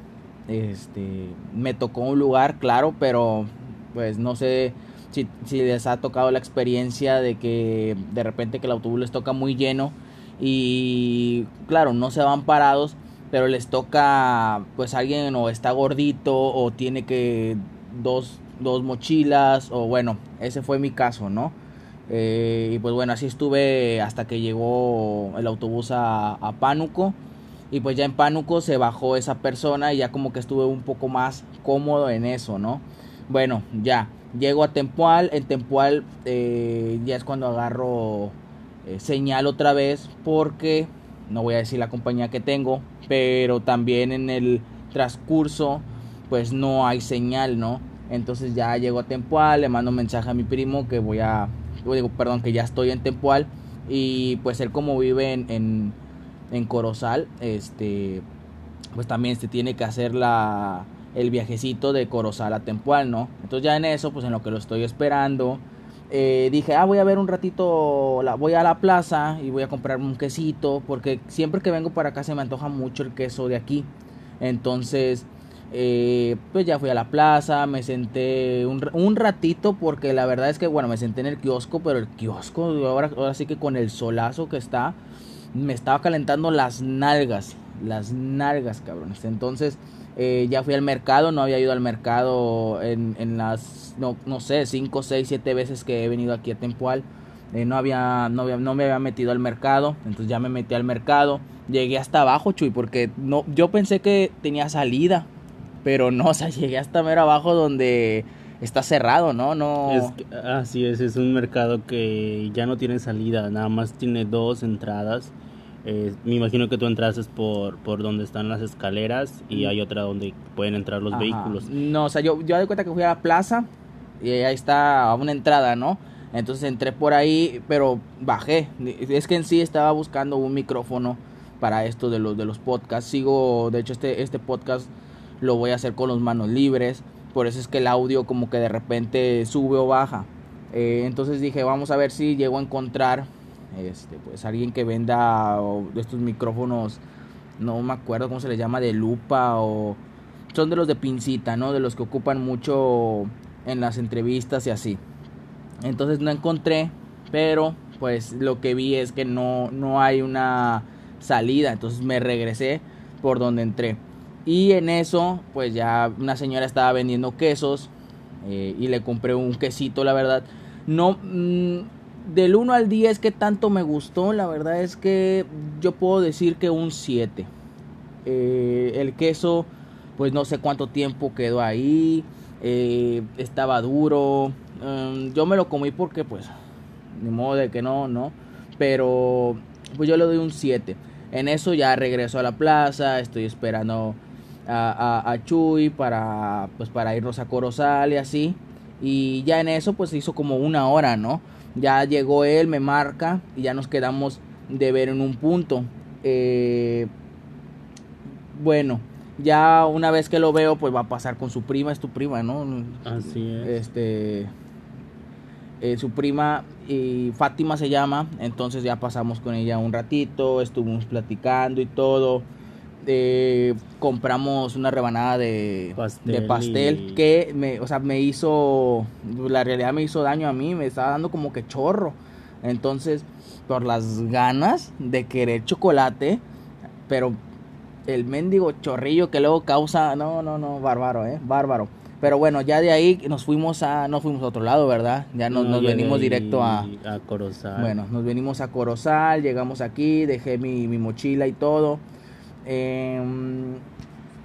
A: Este, me tocó un lugar, claro, pero pues no sé si, si les ha tocado la experiencia de que de repente que el autobús les toca muy lleno y claro, no se van parados, pero les toca pues alguien o está gordito o tiene que dos, dos mochilas o bueno, ese fue mi caso, ¿no? Eh, y pues bueno, así estuve hasta que llegó el autobús a, a Pánuco. Y pues ya en Pánuco se bajó esa persona y ya como que estuve un poco más cómodo en eso, ¿no? Bueno, ya, llego a Tempual. En Tempual eh, ya es cuando agarro eh, señal otra vez porque, no voy a decir la compañía que tengo, pero también en el transcurso pues no hay señal, ¿no? Entonces ya llego a Tempual, le mando un mensaje a mi primo que voy a, digo, perdón, que ya estoy en Tempual y pues él como vive en, en, en Corozal, este, pues también se tiene que hacer la, el viajecito de Corozal a Tempual, ¿no? Entonces ya en eso, pues en lo que lo estoy esperando, eh, dije, ah, voy a ver un ratito, la, voy a la plaza y voy a comprarme un quesito, porque siempre que vengo para acá se me antoja mucho el queso de aquí. Entonces, eh, pues ya fui a la plaza, me senté un, un, ratito porque la verdad es que, bueno, me senté en el kiosco, pero el kiosco ahora, ahora sí que con el solazo que está, me estaba calentando las nalgas, las nalgas, cabrones. Entonces, eh, ya fui al mercado, no había ido al mercado en, en las, no, no sé, 5, 6, 7 veces que he venido aquí a Tempual. Eh, no, había, no, había, no me había metido al mercado, entonces ya me metí al mercado. Llegué hasta abajo, Chuy, porque no, yo pensé que tenía salida, pero no, o sea, llegué hasta mero abajo donde está cerrado, ¿no? no...
B: Es que, así es, es un mercado que ya no tiene salida, nada más tiene dos entradas. Eh, me imagino que tú entraste por, por donde están las escaleras y hay otra donde pueden entrar los
A: Ajá.
B: vehículos.
A: No, o sea, yo, yo doy cuenta que fui a la plaza y ahí está una entrada, ¿no? Entonces entré por ahí, pero bajé. Es que en sí estaba buscando un micrófono para esto de los de los podcasts. Sigo, de hecho este este podcast lo voy a hacer con los manos libres. por eso es que el audio como que de repente sube o baja. Eh, entonces dije, vamos a ver si llego a encontrar este, pues alguien que venda estos micrófonos, no me acuerdo cómo se les llama, de lupa o son de los de pincita, ¿no? De los que ocupan mucho en las entrevistas y así. Entonces no encontré, pero pues lo que vi es que no, no hay una salida, entonces me regresé por donde entré. Y en eso, pues ya una señora estaba vendiendo quesos eh, y le compré un quesito, la verdad. No, mm, del 1 al 10, que tanto me gustó? La verdad es que yo puedo decir que un 7. Eh, el queso, pues no sé cuánto tiempo quedó ahí. Eh, estaba duro. Mm, yo me lo comí porque, pues, ni modo de que no, no. Pero, pues yo le doy un 7. En eso ya regreso a la plaza. Estoy esperando a, a, a Chuy para, pues, para irnos a Corozal y así. Y ya en eso, pues, hizo como una hora, ¿no? Ya llegó él, me marca y ya nos quedamos de ver en un punto. Eh, bueno, ya una vez que lo veo, pues va a pasar con su prima, es tu prima, ¿no?
B: Así es.
A: Este, eh, su prima y Fátima se llama, entonces ya pasamos con ella un ratito, estuvimos platicando y todo. Eh, compramos una rebanada de pastel, de pastel que me, o sea, me hizo, la realidad me hizo daño a mí, me estaba dando como que chorro. Entonces, por las ganas de querer chocolate, pero el mendigo chorrillo que luego causa, no, no, no, bárbaro, eh, bárbaro. Pero bueno, ya de ahí nos fuimos a, no fuimos a otro lado, ¿verdad? Ya nos, nos venimos directo a,
B: a Corozal.
A: Bueno, nos venimos a Corozal, llegamos aquí, dejé mi, mi mochila y todo. Eh,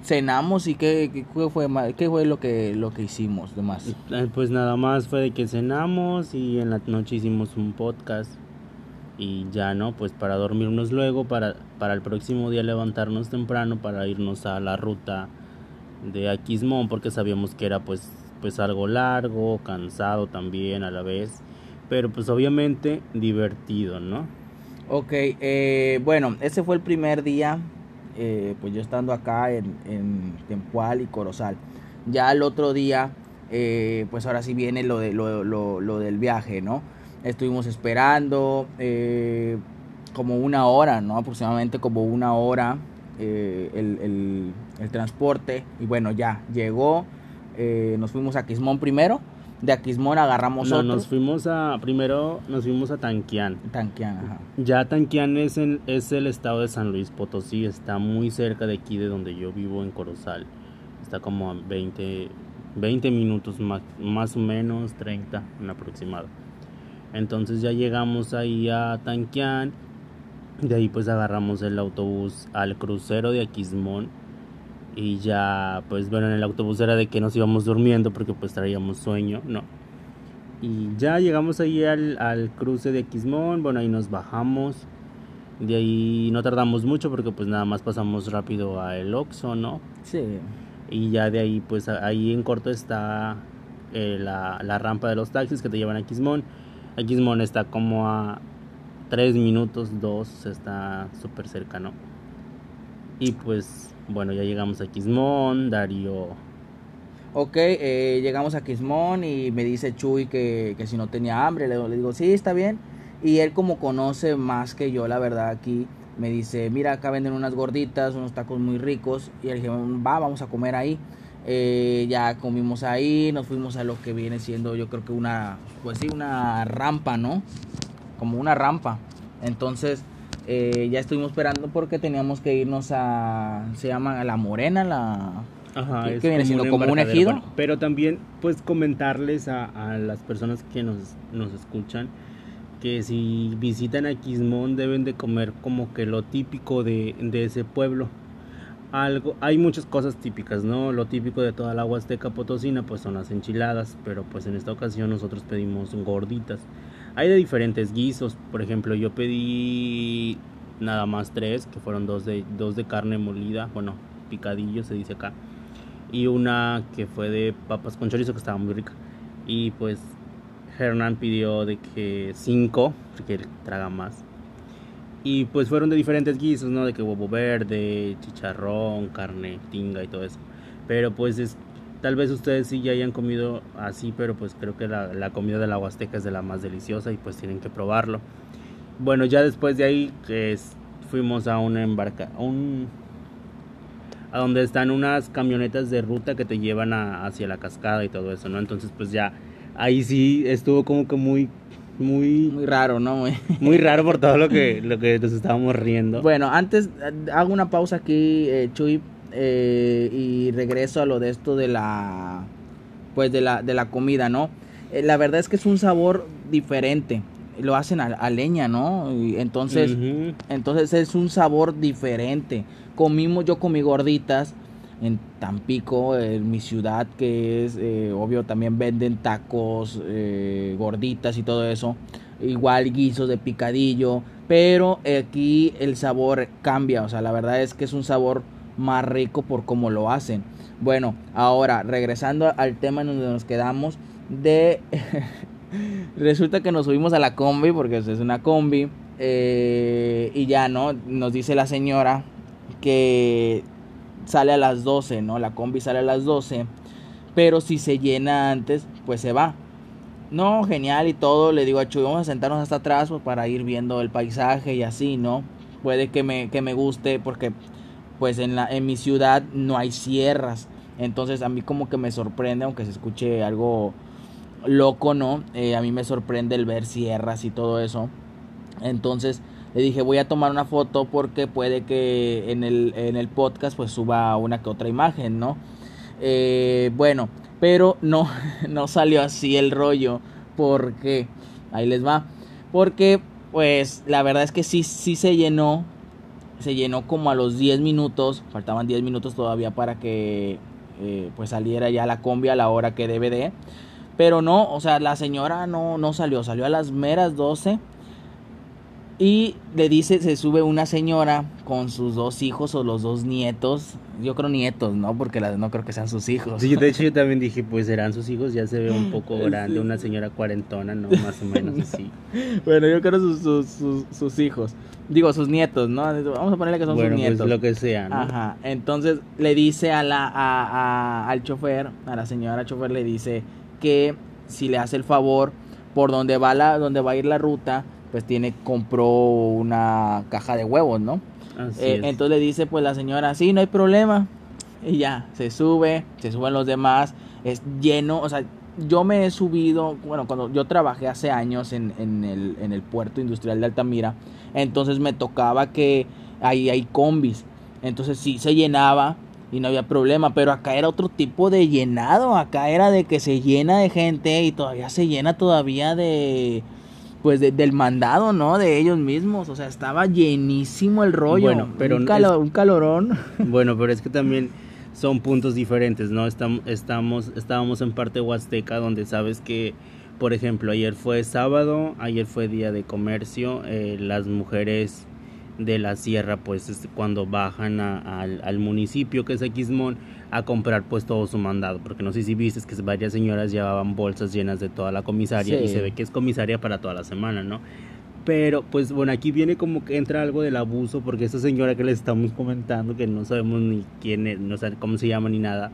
A: cenamos y qué, qué, fue qué fue lo que lo que hicimos demás
B: eh, pues nada más fue de que cenamos y en la noche hicimos un podcast y ya no pues para dormirnos luego para para el próximo día levantarnos temprano para irnos a la ruta de Aquismón porque sabíamos que era pues pues algo largo cansado también a la vez pero pues obviamente divertido no
A: Ok, eh, bueno ese fue el primer día eh, pues yo estando acá en, en Tempual y Corozal ya el otro día eh, pues ahora sí viene lo de lo, lo, lo del viaje no estuvimos esperando eh, como una hora, ¿no? Aproximadamente como una hora el, el, el, transporte. Y bueno, ya llegó. Nos fuimos a Quismón primero. De Aquismón agarramos
B: no,
A: otro.
B: nos fuimos a. Primero nos fuimos a Tanquián.
A: Tanquián, ajá.
B: Ya Tanquián es, en, es el estado de San Luis Potosí. Está muy cerca de aquí, de donde yo vivo, en Corozal. Está como a 20, 20 minutos más, más o menos, 30 en aproximado. Entonces ya llegamos ahí a Tanquián. De ahí pues agarramos el autobús al crucero de Aquismón. Y ya pues bueno, en el autobús era de que nos íbamos durmiendo porque pues traíamos sueño, ¿no? Y ya llegamos ahí al, al cruce de Aquismón. Bueno, ahí nos bajamos. De ahí no tardamos mucho porque pues nada más pasamos rápido a el Oxxo, ¿no?
A: Sí.
B: Y ya de ahí pues ahí en corto está eh, la, la rampa de los taxis que te llevan a Aquismón. Aquismón está como a 3 minutos, 2, está súper cercano. Y pues, bueno, ya llegamos a Quismón, Darío.
A: Ok, eh, llegamos a Quismón y me dice Chuy que, que si no tenía hambre. Le, le, digo, sí, está bien. Y él, como conoce más que yo, la verdad, aquí me dice: Mira, acá venden unas gorditas, unos tacos muy ricos. Y le dije: Va, vamos a comer ahí. Eh, ya comimos ahí, nos fuimos a lo que viene siendo, yo creo que una, pues sí, una rampa, ¿no? Como una rampa. Entonces, eh, ya estuvimos esperando porque teníamos que irnos a, se llama La Morena, la...
B: Ajá,
A: ¿Qué, viene siendo? ¿Como un ejido?
B: Bueno, pero también, pues, comentarles a, a las personas que nos, nos escuchan que si visitan a Quismón deben de comer como que lo típico de, de ese pueblo algo, hay muchas cosas típicas, ¿no? Lo típico de toda la Huasteca Potosina pues son las enchiladas, pero pues en esta ocasión nosotros pedimos gorditas. Hay de diferentes guisos, por ejemplo, yo pedí nada más tres, que fueron dos de, dos de carne molida, bueno, picadillo se dice acá, y una que fue de papas con chorizo que estaba muy rica. Y pues Hernán pidió de que cinco, porque él traga más. Y pues fueron de diferentes guisos, ¿no? De que huevo verde, chicharrón, carne, tinga y todo eso. Pero pues es, Tal vez ustedes sí ya hayan comido así, pero pues creo que la, comida de la Huasteca es de la más deliciosa y pues tienen que probarlo. Bueno, ya después de ahí fuimos a una embarca, un, a donde están unas camionetas de ruta que te llevan hacia la cascada y todo eso, ¿no? Entonces pues ya ahí sí estuvo como que muy muy
A: muy raro, ¿no?
B: Muy, muy raro por todo lo que lo que nos estábamos riendo.
A: Bueno, antes hago una pausa aquí, eh, Chuy, eh, y regreso a lo de esto de la pues de la de la comida, ¿no? Eh, la verdad es que es un sabor diferente. Lo hacen a, leña, ¿no? Y entonces entonces es un sabor diferente. Comimos yo comí gorditas en Tampico, en mi ciudad, que es eh, obvio, también venden tacos, eh, gorditas y todo eso. Igual guisos de picadillo, pero aquí el sabor cambia, o sea, la verdad es que es un sabor más rico por cómo lo hacen. Bueno, ahora regresando al tema en donde nos quedamos, de resulta que nos subimos a la combi, porque es una combi, eh, y ya no, nos dice la señora que sale a las 12, ¿no? La combi sale a las 12, pero si se llena antes, pues se va. No, genial y todo, le digo a Chuy, vamos a sentarnos hasta atrás pues, para ir viendo el paisaje y así, ¿no? Puede que me, que me guste porque pues en, la, en mi ciudad no hay sierras, entonces a mí como que me sorprende, aunque se escuche algo loco, ¿no? Eh, a mí me sorprende el ver sierras y todo eso. Entonces le dije voy a tomar una foto porque puede que en el, en el podcast pues suba una que otra imagen, ¿no? Eh, bueno, pero no, no salió así el rollo porque, ahí les va, porque pues la verdad es que sí, sí se llenó, se llenó como a los 10 minutos, faltaban 10 minutos todavía para que eh, pues saliera ya la combi a la hora que debe de. Pero no, o sea, la señora no, no salió, salió a las meras 12 y le dice, se sube una señora con sus dos hijos o los dos nietos. Yo creo nietos, ¿no? Porque no creo que sean sus hijos.
B: Sí, de hecho yo también dije, pues serán sus hijos. Ya se ve un poco grande, una señora cuarentona, ¿no? Más o menos así.
A: bueno, yo creo sus, sus, sus, hijos. Digo, sus nietos, ¿no? Vamos a ponerle que son sus pues, nietos.
B: lo que sea, ¿no?
A: Ajá. Entonces le dice a la, a, al chofer, a la señora chofer le dice que si le hace el favor por donde va la, donde va a ir la ruta pues tiene, compró una caja de huevos, ¿no? Eh, entonces le dice pues la señora, sí, no hay problema. Y ya, se sube, se suben los demás, es lleno, o sea, yo me he subido, bueno, cuando yo trabajé hace años en, en, el, en el puerto industrial de Altamira, entonces me tocaba que ahí hay combis, entonces sí se llenaba y no había problema, pero acá era otro tipo de llenado, acá era de que se llena de gente y todavía se llena todavía de pues del mandado, ¿no? De ellos mismos, o sea, estaba llenísimo el rollo. Bueno, pero un, un calorón.
B: Bueno, pero es que también son puntos diferentes, ¿no? Estamos, estamos, estábamos en parte huasteca donde sabes que, por ejemplo, ayer fue sábado, ayer fue día de comercio, eh, las mujeres de la sierra, pues cuando bajan al, al municipio que es Xmón, a comprar pues todo su mandado, porque no sé si viste que varias señoras llevaban bolsas llenas de toda la comisaria y se ve que es comisaria para toda la semana, ¿no? Pero pues bueno, aquí viene como que entra algo del abuso, porque esa señora que les estamos comentando, que no sabemos ni quién es, no sabemos cómo se llama ni nada,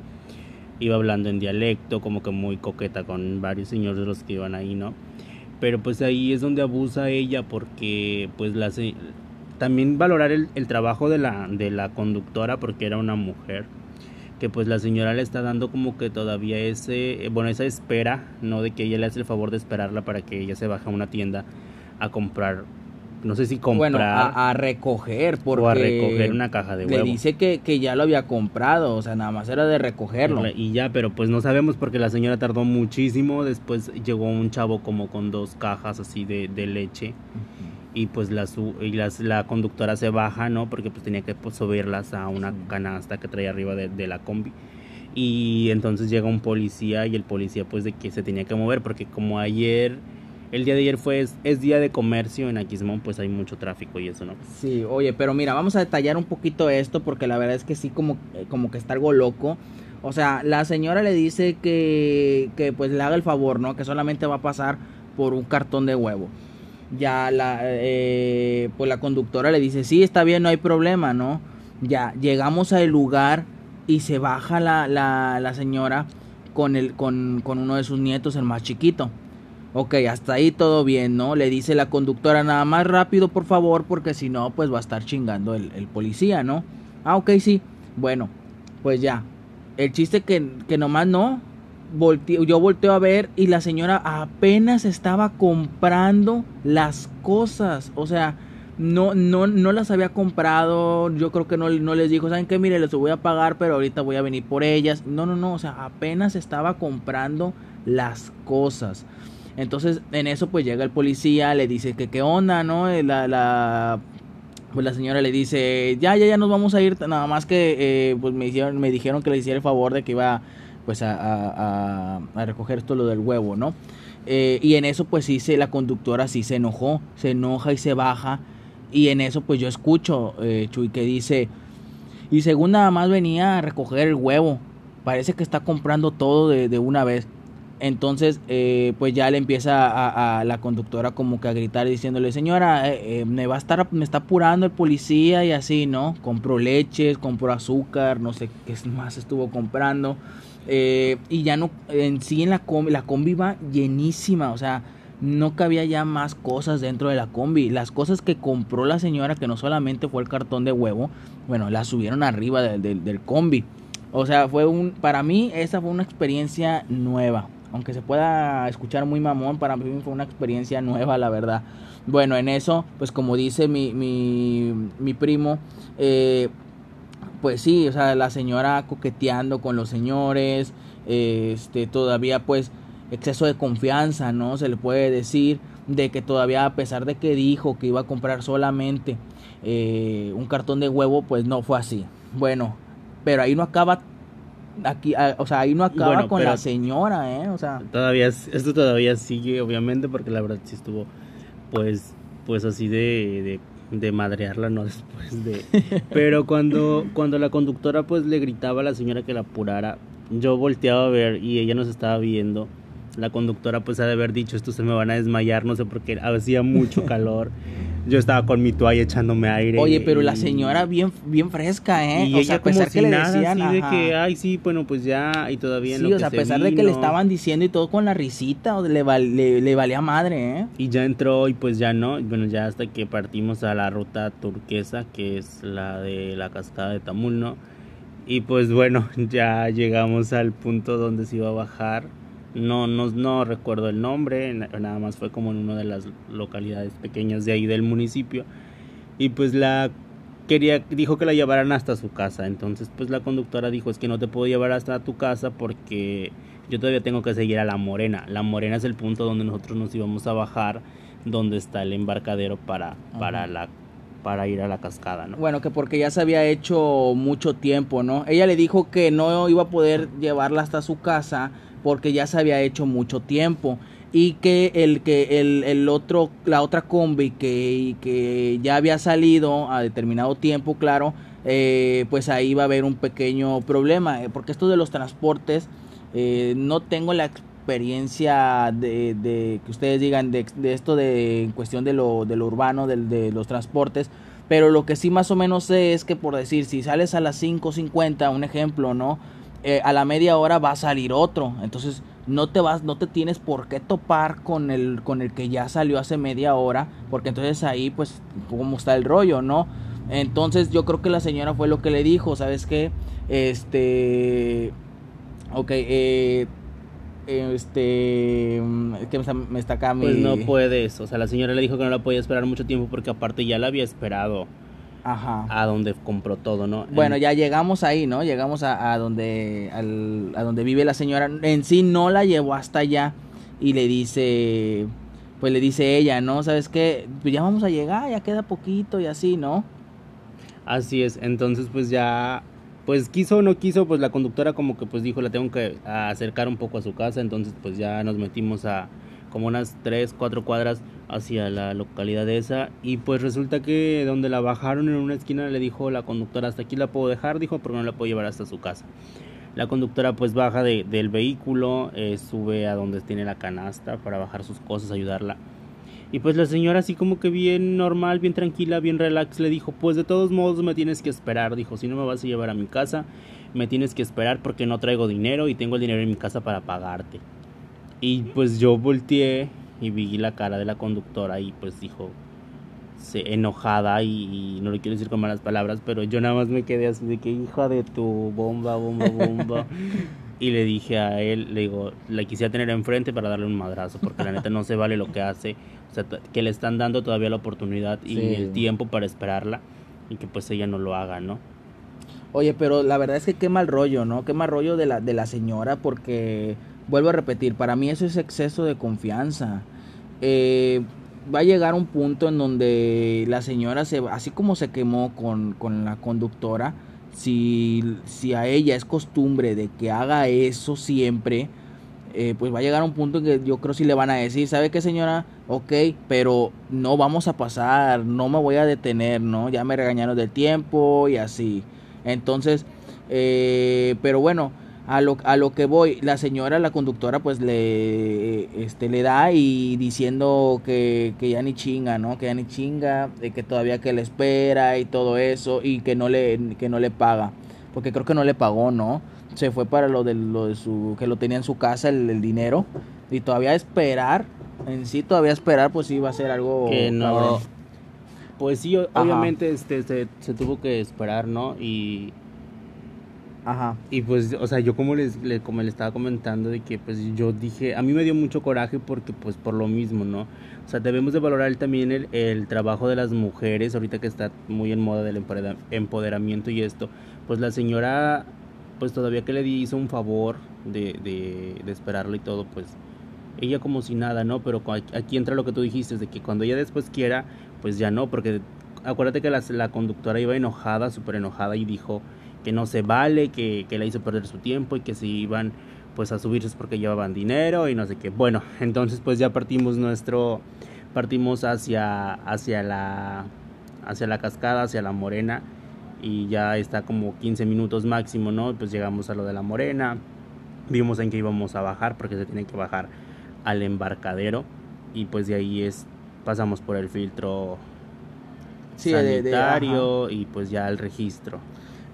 B: iba hablando en dialecto, como que muy coqueta con varios señores de los que iban ahí, ¿no? Pero pues ahí es donde abusa ella porque pues la también valorar el, el trabajo de la, de la conductora porque era una mujer que pues la señora le está dando como que todavía ese, bueno, esa espera, ¿no? De que ella le hace el favor de esperarla para que ella se baje a una tienda a comprar, no sé si comprar. Bueno,
A: a, recoger, porque.
B: O a recoger una caja de huevos.
A: Le dice que, que ya lo había comprado, o sea, nada más era de recogerlo.
B: Y ya, pero pues no sabemos porque la señora tardó muchísimo, después llegó un chavo como con dos cajas así de, de leche y pues la, y las, la conductora se baja, ¿no? Porque pues tenía que pues, subirlas a una canasta que traía arriba de, la combi. Y entonces llega un policía y el policía pues de que se tenía que mover porque como ayer, el día de ayer fue, es, día de comercio en Aquismón, pues hay mucho tráfico y eso, ¿no?
A: Sí, oye, pero mira, vamos a detallar un poquito esto porque la verdad es que sí como, como que está algo loco. O sea, la señora le dice que, que pues le haga el favor, ¿no? Que solamente va a pasar por un cartón de huevo ya la, eh, pues la conductora le dice, sí, está bien, no hay problema, ¿no? Ya llegamos al lugar y se baja la, la, la señora con, el, con, con uno de sus nietos, el más chiquito. Ok, hasta ahí todo bien, ¿no? Le dice la conductora nada más rápido, por favor, porque si no, pues va a estar chingando el, el policía, ¿no? Ah, ok, sí. Bueno, pues ya. El chiste que, que nomás no. Yo volteo a ver y la señora apenas estaba comprando las cosas. O sea, no, no, no las había comprado. Yo creo que no, no les dijo, ¿saben qué? Mire, les voy a pagar, pero ahorita voy a venir por ellas. No, no, no. O sea, apenas estaba comprando las cosas. Entonces, en eso pues llega el policía, le dice que qué onda, ¿no? La, la, pues la señora le dice, ya, ya, ya nos vamos a ir, nada más que eh, pues me, hicieron, me dijeron que le hiciera el favor de que iba pues a, a, a recoger esto lo del huevo, ¿no? Eh, y en eso pues sí, la conductora sí se enojó, se enoja y se baja. Y en eso pues yo escucho, eh, Chuy, que dice, y según nada más venía a recoger el huevo, parece que está comprando todo de, de una vez. Entonces, eh, pues ya le empieza a, la conductora como que a gritar diciéndole, señora, eh, me va a estar, me está apurando el policía y así, ¿no? Compró leches, compró azúcar, no sé qué más estuvo comprando. Y ya no, en sí en la combi, la combi va llenísima, o sea, no cabía ya más cosas dentro de la combi. Las cosas que compró la señora, que no solamente fue el cartón de huevo, bueno, las subieron arriba del combi. O sea, fue un, para mí esa fue una experiencia nueva aunque se pueda escuchar muy mamón, para mí fue una experiencia nueva, la verdad. Bueno, en eso, pues como dice mi, mi, mi primo, eh, pues sí, o sea, la señora coqueteando con los señores, este, todavía pues exceso de confianza, ¿no? Se le puede decir de que todavía a pesar de que dijo que iba a comprar solamente eh, un cartón de huevo, pues no fue así. Bueno, pero ahí no acaba aquí, ah, o sea, ahí no acaba con la señora, ¿eh? O sea,
B: todavía esto todavía sigue obviamente porque la verdad sí estuvo pues pues así de, de, de madrearla no después de pero cuando cuando la conductora pues le gritaba a la señora que la apurara, yo volteaba a ver y ella nos estaba viendo. La conductora pues ha de haber dicho, esto se me van a desmayar, no sé por qué, hacía mucho calor. Yo estaba con mi toalla echándome aire.
A: Oye, pero la señora bien bien fresca, ¿eh?
B: Y o sea, a pesar que le decían así de que, ay, sí, bueno, pues ya y todavía
A: Sí, o sea, a pesar de que le estaban diciendo y todo con la risita, o le, le, le, valía madre, ¿eh?
B: Y ya entró y pues ya no, bueno, ya hasta que partimos a la ruta turquesa, que es la de la cascada de Tamul, ¿no? Y pues bueno, ya llegamos al punto donde se iba a bajar no, no, no recuerdo el nombre, nada más fue como en una de las localidades pequeñas de ahí del municipio. Y pues la quería, dijo que la llevaran hasta su casa. Entonces pues la conductora dijo es que no te puedo llevar hasta tu casa porque yo todavía tengo que seguir a La Morena. La Morena es el punto donde nosotros nos íbamos a bajar, donde está el embarcadero para, para la para ir a la cascada, ¿no?
A: Bueno, que porque ya se había hecho mucho tiempo, ¿no? Ella le dijo que no iba a poder llevarla hasta su casa porque ya se había hecho mucho tiempo. Y que el que el, el otro la otra combi que, que ya había salido a determinado tiempo claro eh, pues ahí va a haber un pequeño problema eh, porque esto de los transportes eh, no tengo la experiencia de, de que ustedes digan de, esto de en cuestión de lo, de lo urbano de, de los transportes pero lo que sí más o menos sé es que por decir si sales a las 5.50 un ejemplo no eh, a la media hora va a salir otro. Entonces no te vas, no te tienes por qué topar con el, con el que ya salió hace media hora, porque entonces ahí pues cómo está el rollo, ¿no? Entonces yo creo que la señora fue lo que le dijo, ¿sabes qué? Este, ok, eh, este que me está, me está acá
B: Pues no puedes, o sea, la señora le dijo que no la podía esperar mucho tiempo porque aparte ya la había esperado. Ajá. a donde compró todo, ¿no?
A: Bueno, ya llegamos ahí, ¿no? Llegamos a, a donde al, a donde vive la señora. En sí no la llevó hasta allá y le dice, pues le dice ella, ¿no? ¿Sabes qué? Pues ya vamos a llegar, ya queda poquito y así, ¿no?
B: Así es, entonces pues ya, pues quiso o no quiso, pues la conductora como que pues dijo, la tengo que acercar un poco a su casa, entonces pues ya nos metimos a como unas 3, 4 cuadras hacia la localidad esa y pues resulta que donde la bajaron en una esquina le dijo la conductora hasta aquí la puedo dejar, dijo pero no la puedo llevar hasta su casa. La conductora pues baja de, del vehículo, eh, sube a donde tiene la canasta para bajar sus cosas, ayudarla. Y pues la señora así como que bien normal, bien tranquila, bien relax, le dijo, pues de todos modos me tienes que esperar, dijo, si no me vas a llevar a mi casa, me tienes que esperar porque no traigo dinero y tengo el dinero en mi casa para pagarte. Y pues yo volteé y vi la cara de la conductora y pues dijo, se, enojada y, no le quiero decir con malas palabras, pero yo nada más me quedé así de que hija de tu bomba, bomba, bomba. y le dije a él, le digo, la quisiera tener enfrente para darle un madrazo, porque la neta no se vale lo que hace. O sea, que le están dando todavía la oportunidad y el tiempo para esperarla y que pues ella no lo haga, ¿no?
A: Oye, pero la verdad es que qué mal rollo, ¿no? Qué mal rollo de la, de la señora porque, vuelvo a repetir, para mí eso es exceso de confianza. Eh, va a llegar un punto en donde la señora se así como se quemó con, con la conductora, si, si, a ella es costumbre de que haga eso siempre, eh, pues va a llegar un punto en que yo creo si le van a decir, ¿sabe qué señora? Ok, pero no vamos a pasar, no me voy a detener, ¿no? Ya me regañaron del tiempo y así. Entonces, eh, pero bueno, a lo, a lo que voy, la señora, la conductora, pues le, este, le da y diciendo que, que ya ni chinga, ¿no? Que ya ni chinga, que todavía que le espera y todo eso y que no le, que no le paga. Porque creo que no le pagó, ¿no? Se fue para lo de, lo de su, que lo tenía en su casa el, dinero y todavía esperar, en sí todavía esperar, pues iba a ser algo...
B: Que no... Pues sí, obviamente este, se tuvo que esperar, ¿no? Y Ajá. Y pues, o sea, yo como les, como le estaba comentando de que pues yo dije, a mí me dio mucho coraje porque pues por lo mismo, ¿no? O sea, debemos de valorar también el, el trabajo de las mujeres, ahorita que está muy en moda del empoderamiento y esto. Pues la señora, pues todavía que le hizo un favor de, de, de esperarlo y todo, pues ella como si nada, ¿no? Pero aquí entra lo que tú dijiste, de que cuando ella después quiera, pues ya no, porque acuérdate que la, la conductora iba enojada, súper enojada y dijo que no se vale, que, que le hizo perder su tiempo y que si iban pues a subirse es porque llevaban dinero y no sé qué. Bueno, entonces pues ya partimos nuestro partimos hacia hacia la hacia la cascada, hacia la Morena y ya está como 15 minutos máximo, ¿no? Pues llegamos a lo de la Morena. Vimos en que íbamos a bajar porque se tiene que bajar al embarcadero y pues de ahí es pasamos por el filtro sanitario y pues ya el registro.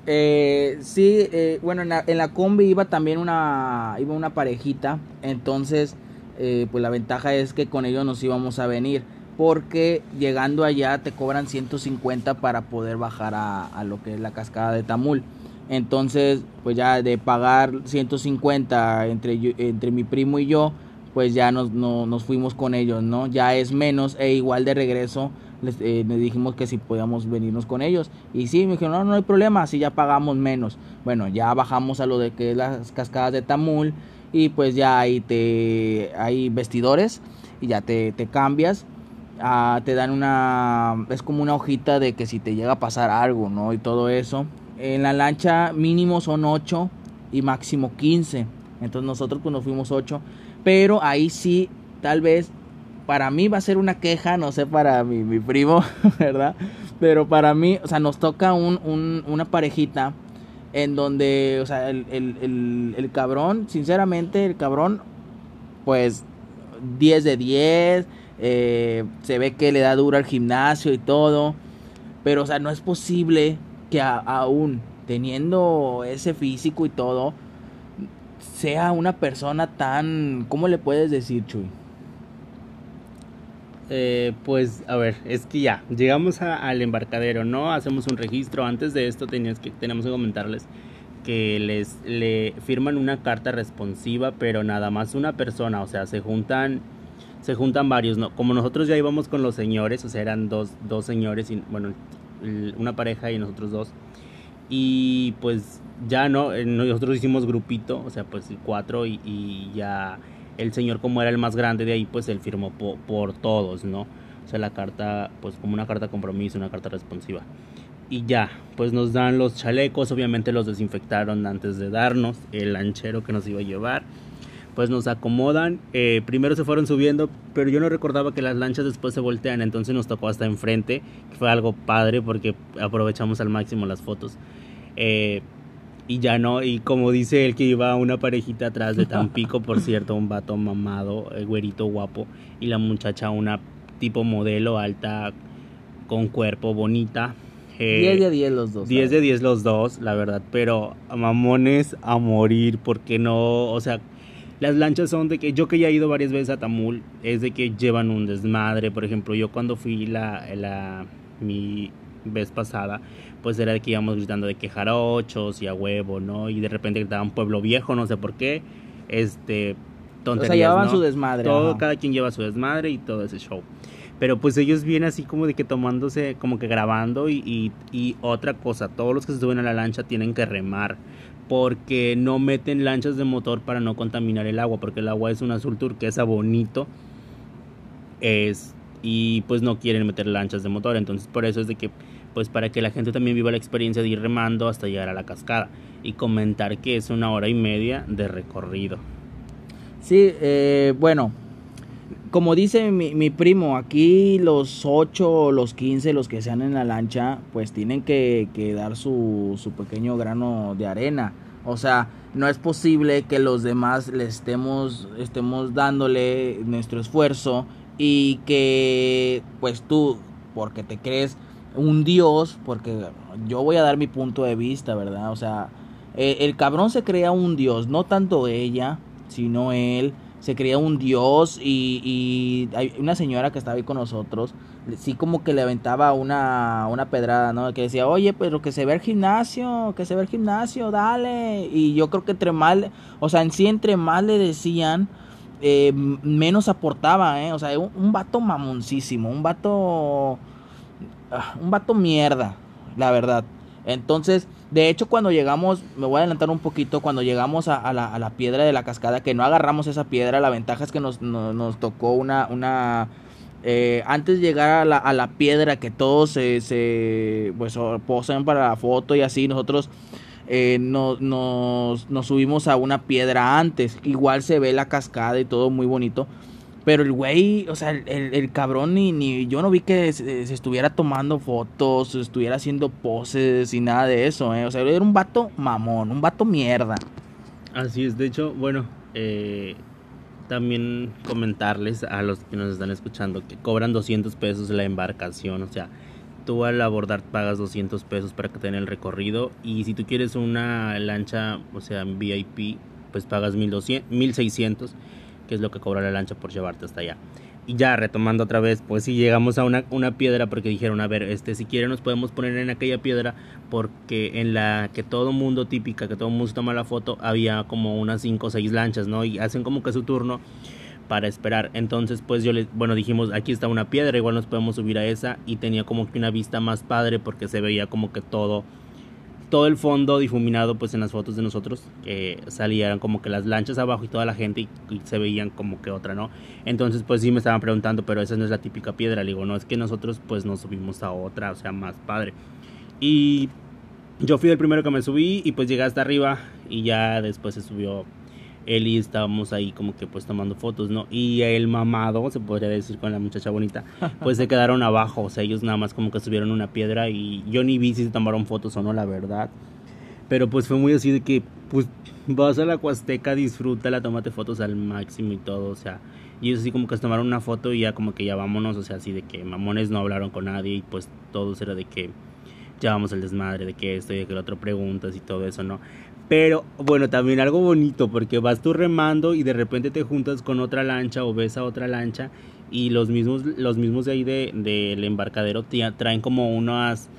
A: Eh, sí, eh, bueno, en la, combi iba también una, iba una parejita, entonces, eh, pues la ventaja es que con ellos nos íbamos a venir, porque llegando allá te cobran 150 para poder bajar a, lo que es la cascada de Tamul. Entonces, pues ya de pagar 150 entre, entre mi primo y yo, pues ya nos, nos fuimos con ellos, ¿no? Ya es menos e igual de regreso les, eh, dijimos que si podíamos venirnos con ellos. Y sí, me dijeron, no, no hay problema, así ya pagamos menos. Bueno, ya bajamos a lo de que es las cascadas de Tamul y pues ya ahí te hay vestidores y ya te, te cambias. Ah, te dan una, es como una hojita de que si te llega a pasar algo, ¿no? Y todo eso. En la lancha mínimo son 8 y máximo 15. Entonces nosotros pues nos fuimos 8. Pero ahí sí, tal vez para mí va a ser una queja, no sé para mi, mi primo, ¿verdad? Pero para mí, o sea, nos toca un, un, una parejita en donde, o sea, el, el, el, cabrón, sinceramente, el cabrón, pues 10 de 10, eh, se ve que le da duro al gimnasio y todo, pero, o sea, no es posible que aún teniendo ese físico y todo, sea una persona tan, ¿cómo le puedes decir, Chuy?
B: Eh, pues a ver, es que ya, llegamos al embarcadero, ¿no? Hacemos un registro. Antes de esto tenías que, tenemos que comentarles que les le firman una carta responsiva, pero nada más una persona, o sea, se juntan se juntan varios, ¿no? Como nosotros ya íbamos con los señores, o sea, eran dos, dos señores, y, bueno, una pareja y nosotros dos. Y pues ya no, eh, nosotros hicimos grupito, o sea, pues cuatro y, y ya el señor como era el más grande de ahí, pues él firmó por, todos, ¿no? O sea, la carta, pues como una carta de compromiso, una carta responsiva. Y ya, pues nos dan los chalecos, obviamente los desinfectaron antes de darnos el lanchero que nos iba a llevar. Pues nos acomodan, eh, primero se fueron subiendo, pero yo no recordaba que las lanchas después se voltean, entonces nos tocó hasta enfrente, que fue algo padre porque aprovechamos al máximo las fotos. Eh, y ya no, y como dice él que iba una parejita atrás de Tampico, por cierto, un vato mamado, el güerito guapo, y la muchacha una tipo modelo alta con cuerpo bonita.
A: 10 de 10 los dos.
B: 10 de 10 los dos, la verdad, pero mamones a morir, porque no, o sea, las lanchas son de que yo que ya he ido varias veces a Tamul, es de que llevan un desmadre, por ejemplo, yo cuando fui la, la mi vez pasada, pues era de que íbamos gritando de que jarochos y a huevo, ¿no? Y de repente gritaban pueblo viejo, no sé por qué, este,
A: tonterías, O sea, llevaban su desmadre.
B: Todo, cada quien lleva su desmadre y todo ese show. Pero pues ellos vienen así como de que tomándose, como que grabando y, y, otra cosa, todos los que se suben a la lancha tienen que remar porque no meten lanchas de motor para no contaminar el agua, porque el agua es un azul turquesa bonito. Es y pues no quieren meter lanchas de motor, entonces por eso es de que pues para que la gente también viva la experiencia de ir remando hasta llegar a la cascada y comentar que es una hora y media de recorrido.
A: Sí, eh, bueno, como dice mi, primo, aquí los 8 o los 15, los que sean en la lancha, pues tienen que, dar su, su, pequeño grano de arena. O sea, no es posible que los demás le estemos, estemos dándole nuestro esfuerzo y que pues tú, porque te crees un dios, porque yo voy a dar mi punto de vista, ¿verdad? O sea, el, el cabrón se crea un dios, no tanto ella, sino él se creía un dios y, hay una señora que estaba ahí con nosotros, sí como que le aventaba una, una pedrada, ¿no? Que decía, oye, pero que se ve el gimnasio, que se ve el gimnasio, dale. Y yo creo que entre mal, o sea, en sí entre más le decían, eh, menos aportaba, ¿eh? O sea, un, un vato mamoncísimo, un vato... Ah, un vato mierda, la verdad. Entonces, de hecho, cuando llegamos, me voy a adelantar un poquito, cuando llegamos a, la, piedra de la cascada, que no agarramos esa piedra, la ventaja es que nos, tocó una... una eh, antes de llegar a la, a la piedra, que todos se, se pues, posan para la foto y así, nosotros eh, nos, nos subimos a una piedra antes. Igual se ve la cascada y todo muy bonito. Pero el güey, o sea, el, el, cabrón ni, ni yo no vi que se, estuviera tomando fotos, estuviera haciendo poses y nada de eso, ¿eh? O sea, era un vato mamón, un vato mierda.
B: Así es, de hecho, bueno, eh, también comentarles a los que nos están escuchando que cobran 200 pesos la embarcación, o sea, tú al abordar pagas 200 pesos para que te den el recorrido y si tú quieres una lancha, o sea, VIP, pues pagas 1200, 1600 que es lo que cobra la lancha por llevarte hasta allá. Y ya retomando otra vez, pues si llegamos a una, una, piedra porque dijeron, a ver, este si quieren nos podemos poner en aquella piedra porque en la que todo mundo típica, que todo mundo toma la foto, había como unas 5 o 6 lanchas, ¿no? Y hacen como que su turno para esperar. Entonces, pues yo les, bueno, dijimos, aquí está una piedra, igual nos podemos subir a esa y tenía como que una vista más padre porque se veía como que todo todo el fondo difuminado pues en las fotos de nosotros que salían como que las lanchas abajo y toda la gente y, se veían como que otra no entonces pues sí me estaban preguntando pero esa no es la típica piedra. Le digo no es que nosotros pues nos subimos a otra o sea más padre y yo fui el primero que me subí y pues llegué hasta arriba y ya después se subió él y estábamos ahí como que pues tomando fotos, ¿no? Y el mamado, se podría decir con la muchacha bonita, pues se quedaron abajo, o sea, ellos nada más como que subieron una piedra y yo ni vi si se tomaron fotos o no, la verdad. Pero pues fue muy así de que, pues vas a la Huasteca, disfrútala, tómate fotos al máximo y todo, o sea, y ellos así como que se tomaron una foto y ya como que ya vámonos, o sea, así de que mamones no hablaron con nadie y pues todos era de que ya vamos al desmadre, de que esto y de que el otro preguntas y todo eso, ¿no? Pero bueno, también algo bonito porque vas tú remando y de repente te juntas con otra lancha o ves a otra lancha y los mismos, los mismos de ahí del de, embarcadero traen como unas,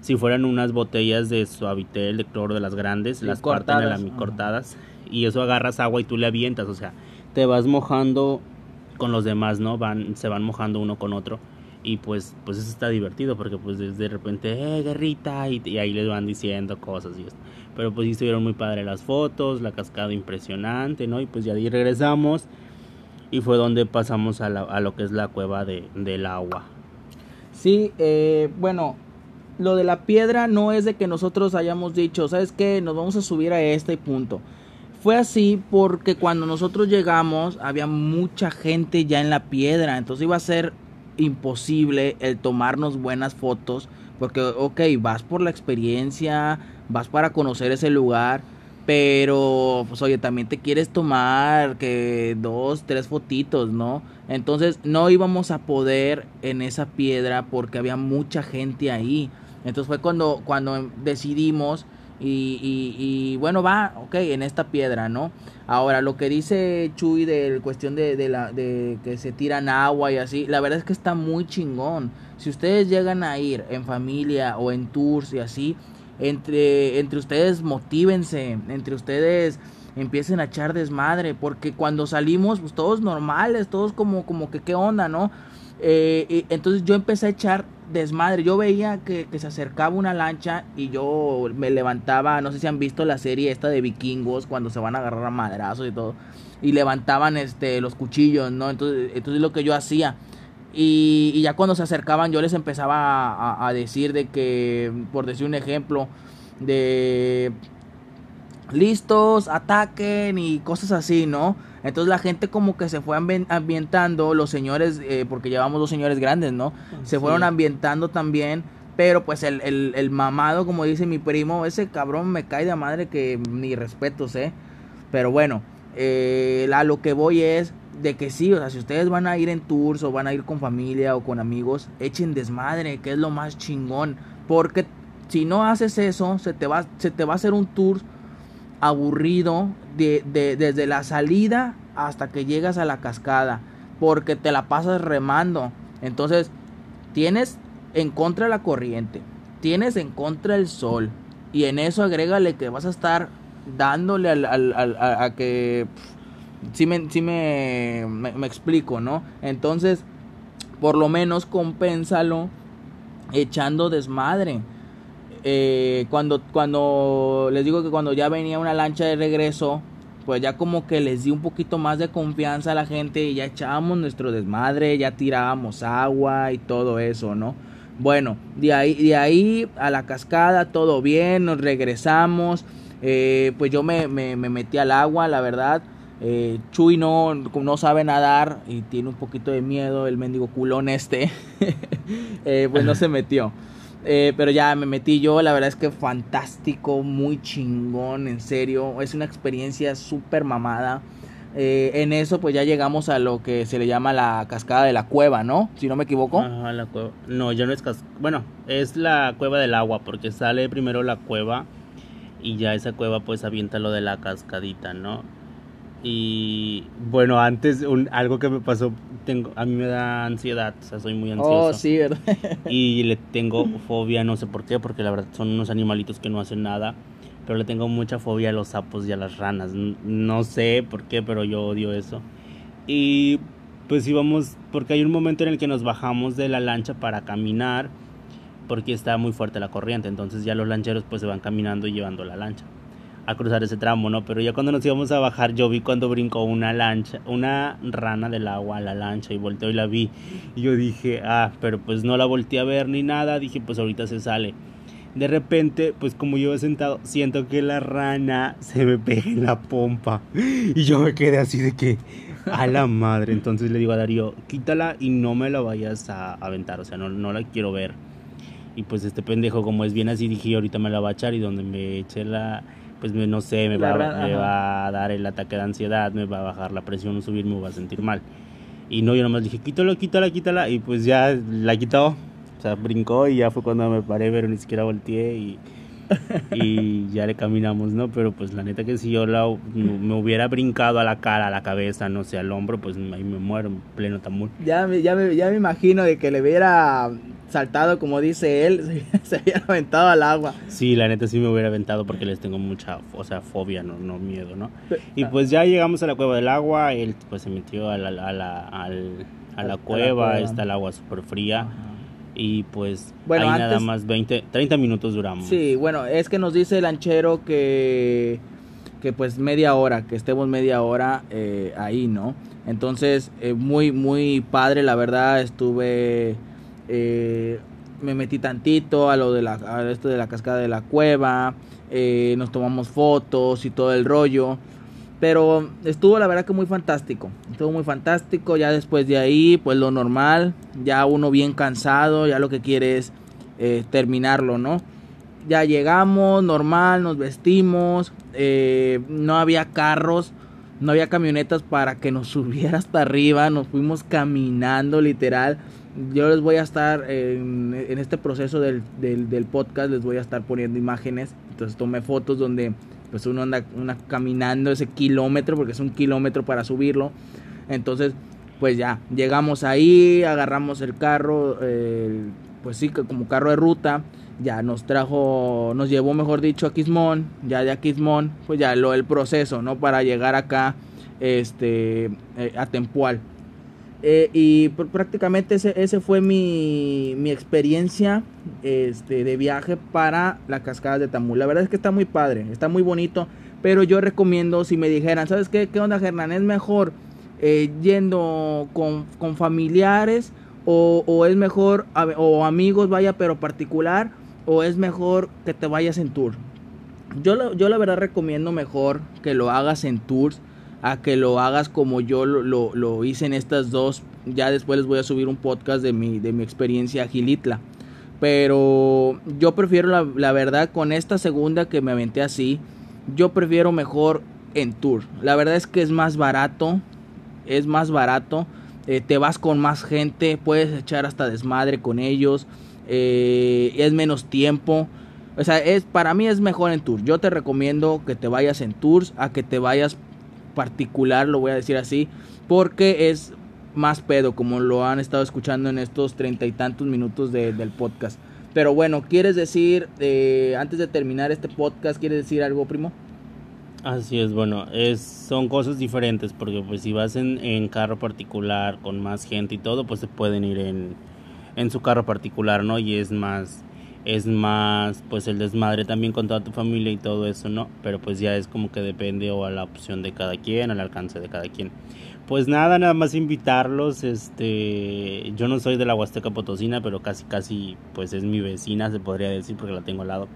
B: si fueran unas botellas de suavitel, de cloro de las grandes, las cortadas. cortan a la, cortadas y eso agarras agua y tú le avientas, o sea, te vas mojando con los demás, ¿no? Van, se van mojando uno con otro y pues pues eso está divertido porque pues de repente eh guerrita y, y, ahí les van diciendo cosas y esto pero pues sí estuvieron muy padre las fotos, la cascada impresionante, ¿no? Y pues ya ahí regresamos y fue donde pasamos a, lo que es la cueva de, del agua.
A: Sí, eh, bueno, lo de la piedra no es de que nosotros hayamos dicho, ¿sabes qué? Nos vamos a subir a este punto. Fue así porque cuando nosotros llegamos había mucha gente ya en la piedra, entonces iba a ser imposible el tomarnos buenas fotos porque, ok, vas por la experiencia, vas para conocer ese lugar, pero, pues, oye, también te quieres tomar que dos, tres fotitos, ¿no? Entonces, no íbamos a poder en esa piedra porque había mucha gente ahí. Entonces fue cuando, cuando decidimos y, y, bueno, va, ok, en esta piedra, ¿no? Ahora, lo que dice Chuy de cuestión de, de, la, de que se tiran agua y así, la verdad es que está muy chingón. Si ustedes llegan a ir en familia o en tours y así, entre, entre ustedes motívense, entre ustedes empiecen a echar desmadre, porque cuando salimos, pues todos normales, todos como, como que qué onda, ¿no? Eh, entonces yo empecé a echar desmadre. Yo veía que, se acercaba una lancha y yo me levantaba. No sé si han visto la serie esta de vikingos cuando se van a agarrar a madrazos y todo. Y levantaban este los cuchillos, ¿no? Entonces, entonces lo que yo hacía. Y, ya cuando se acercaban yo les empezaba a decir de que, por decir un ejemplo, de listos, ataquen y cosas así, ¿no? Entonces la gente como que se fue ambientando, los señores, eh, porque llevamos dos señores grandes, ¿no? Se fueron ambientando también, pero pues el, el, mamado, como dice mi primo, ese cabrón me cae de madre que ni respetos, ¿eh? Pero bueno, eh, a lo que voy es de que sí, o sea, si ustedes van a ir en tours o van a ir con familia o con amigos, echen desmadre, que es lo más chingón, porque si no haces eso, se te va, se te va a hacer un tour aburrido de, desde la salida hasta que llegas a la cascada, porque te la pasas remando. Entonces, tienes en contra la corriente, tienes en contra el sol, y en eso agrégale que vas a estar dándole al, al, a, que... si me, me, me, explico, ¿no? Entonces, por lo menos compénsalo echando desmadre. Eh, cuando, cuando les digo que cuando ya venía una lancha de regreso, pues ya como que les di un poquito más de confianza a la gente y ya echábamos nuestro desmadre, ya tirábamos agua y todo eso, ¿no? Bueno, de ahí, de ahí a la cascada, todo bien, nos regresamos. Eh, pues yo me, me, metí al agua, la verdad. Eh, Chuy no, no sabe nadar y tiene un poquito de miedo, el mendigo culón este. pues no se metió. Eh, pero ya me metí yo, la verdad es que fantástico, muy chingón, en serio. Es una experiencia súper mamada. Eh, en eso pues ya llegamos a lo que se le llama la cascada de la cueva, ¿no? Si no me equivoco.
B: Ajá, la cueva. No, ya no es cascada. Bueno, es la cueva del agua porque sale primero la cueva y ya esa cueva pues avienta lo de la cascadita, ¿no? Y bueno, antes un, algo que me pasó, tengo, a mí me da ansiedad, o sea, soy muy ansioso.
A: Oh, sí, ¿verdad?
B: y le tengo fobia, no sé por qué, porque la verdad son unos animalitos que no hacen nada, pero le tengo mucha fobia a los sapos y a las ranas. No sé por qué, pero yo odio eso. Y pues íbamos, porque hay un momento en el que nos bajamos de la lancha para caminar, porque está muy fuerte la corriente, entonces ya los lancheros pues se van caminando y llevando la lancha a cruzar ese tramo, ¿no? Pero ya cuando nos íbamos a bajar, yo vi cuando brincó una lancha, una rana del agua a la lancha y volteó y la vi. Y yo dije, ah, pero pues no la volteé a ver ni nada, dije, pues ahorita se sale. De repente, pues como yo he sentado, siento que la rana se me pega en la pompa. Y yo me quedé así de que, a la madre. Entonces le digo a Darío, quítala y no me la vayas a aventar, o sea, no, no la quiero ver. Y pues este pendejo, como es bien así, dije, ahorita me la va a echar y donde me eche la pues no sé, me, va, me va, a dar el ataque de ansiedad, me va a bajar la presión, subir, me va a sentir mal. Y no, yo nomás dije, quítala, quítala, quítala, y pues ya la quitó, o sea, brincó y ya fue cuando me paré, pero ni siquiera volteé y, y ya le caminamos, ¿no? Pero pues la neta que si yo la, me hubiera brincado a la cara, a la cabeza, no sé, al hombro, pues ahí me muero en pleno tamur.
A: Ya, ya, me, ya me imagino de que le hubiera saltado, como dice él, se había aventado al agua.
B: Sí, la neta sí me hubiera aventado porque les tengo mucha, o sea, fobia, no, no miedo, ¿no? Y pues ya llegamos a la cueva del agua, él pues se metió a la, a la, a la, cueva, está el agua súper fría. Y pues bueno, ahí nada más 20, 30 minutos duramos.
A: Sí, bueno, es que nos dice el lanchero que, que pues media hora, que estemos media hora eh, ahí, ¿no? Entonces, eh, muy, muy padre, la verdad, estuve eh, me metí tantito a lo de la, a esto de la cascada de la cueva, eh, nos tomamos fotos y todo el rollo. Pero estuvo la verdad que muy fantástico. Estuvo muy fantástico. Ya después de ahí, pues lo normal. Ya uno bien cansado. Ya lo que quiere es eh, terminarlo, ¿no? Ya llegamos, normal, nos vestimos. no había carros. No había camionetas para que nos subiera hasta arriba. Nos fuimos caminando literal yo les voy a estar en, este proceso del, del, podcast, les voy a estar poniendo imágenes. Entonces tomé fotos donde pues uno anda caminando ese kilómetro, porque es un kilómetro para subirlo. Entonces, pues ya, llegamos ahí, agarramos el carro, pues sí, como carro de ruta. Ya nos trajo, nos llevó, mejor dicho, a Quismón. Ya de Quismón, pues ya lo el proceso, ¿no? Para llegar acá, este, eh, a Tempual. Eh, y prácticamente ese, ese fue mi, mi, experiencia este, de viaje para la cascada de Tamul. La verdad es que está muy padre, está muy bonito, pero yo recomiendo si me dijeran, ¿sabes qué, qué onda Hernán? ¿Es mejor eh, yendo con, con familiares o, o, es mejor, o amigos, vaya, pero particular, o es mejor que te vayas en tour? Yo, yo la verdad recomiendo mejor que lo hagas en tours a que lo hagas como yo lo, lo, hice en estas dos. Ya después les voy a subir un podcast de mi, de mi experiencia Gilitla. Pero yo prefiero la, la, verdad con esta segunda que me aventé así. Yo prefiero mejor en tour. La verdad es que es más barato. Es más barato. Eh, te vas con más gente. Puedes echar hasta desmadre con ellos. Eh, es menos tiempo. O sea, es, para mí es mejor en tour. Yo te recomiendo que te vayas en tours a que te vayas particular, lo voy a decir así, porque es más pedo, como lo han estado escuchando en estos treinta y tantos minutos del podcast. Pero bueno, ¿quieres decir, eh, antes de terminar este podcast, ¿quieres decir algo, primo?
B: Así es, bueno, es, son cosas diferentes, porque pues si vas en, en carro particular, con más gente y todo, pues se pueden ir en, en su carro particular, ¿no? Y es más es más pues el desmadre también con toda tu familia y todo eso, ¿no? Pero pues ya es como que depende o a la opción de cada quien, al alcance de cada quien. Pues nada, nada más invitarlos, este, yo no soy de la Huasteca Potosina, pero casi casi pues es mi vecina, se podría decir, porque la tengo al lado.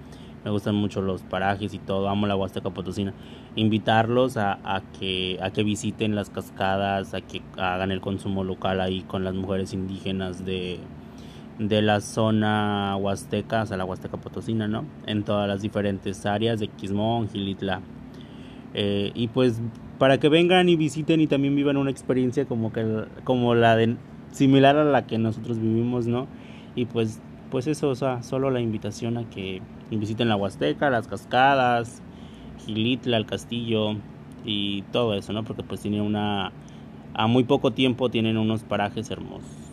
B: Me gustan mucho los parajes y todo, amo la Huasteca Potosina. Invitarlos a, a, que, a que visiten las cascadas, a que hagan el consumo local ahí con las mujeres indígenas de, de la zona huasteca, o sea, la huasteca potosina, ¿no? En todas las diferentes áreas de Quismón, Gilitla. Eh, y pues para que vengan y visiten y también vivan una experiencia como que como la de similar a la que nosotros vivimos, ¿no? Y pues pues eso, o sea, solo la invitación a que visiten la Huasteca, las cascadas, Gilitla, el castillo y todo eso, ¿no? Porque pues tiene una a muy poco tiempo tienen unos parajes hermosos.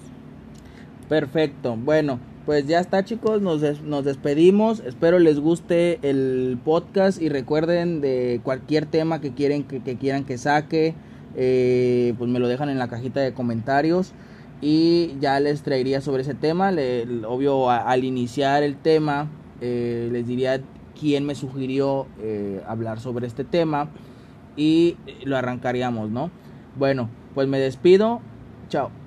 A: Perfecto. Bueno, pues ya está chicos, nos, despedimos. Espero les guste el podcast y recuerden de cualquier tema que, quieren, que, quieran que saque, eh, pues me lo dejan en la cajita de comentarios y ya les traería sobre ese tema. Obvio, al iniciar el tema, eh, les diría quién me sugirió eh, hablar sobre este tema y lo arrancaríamos, ¿no? Bueno, pues me despido. Chao.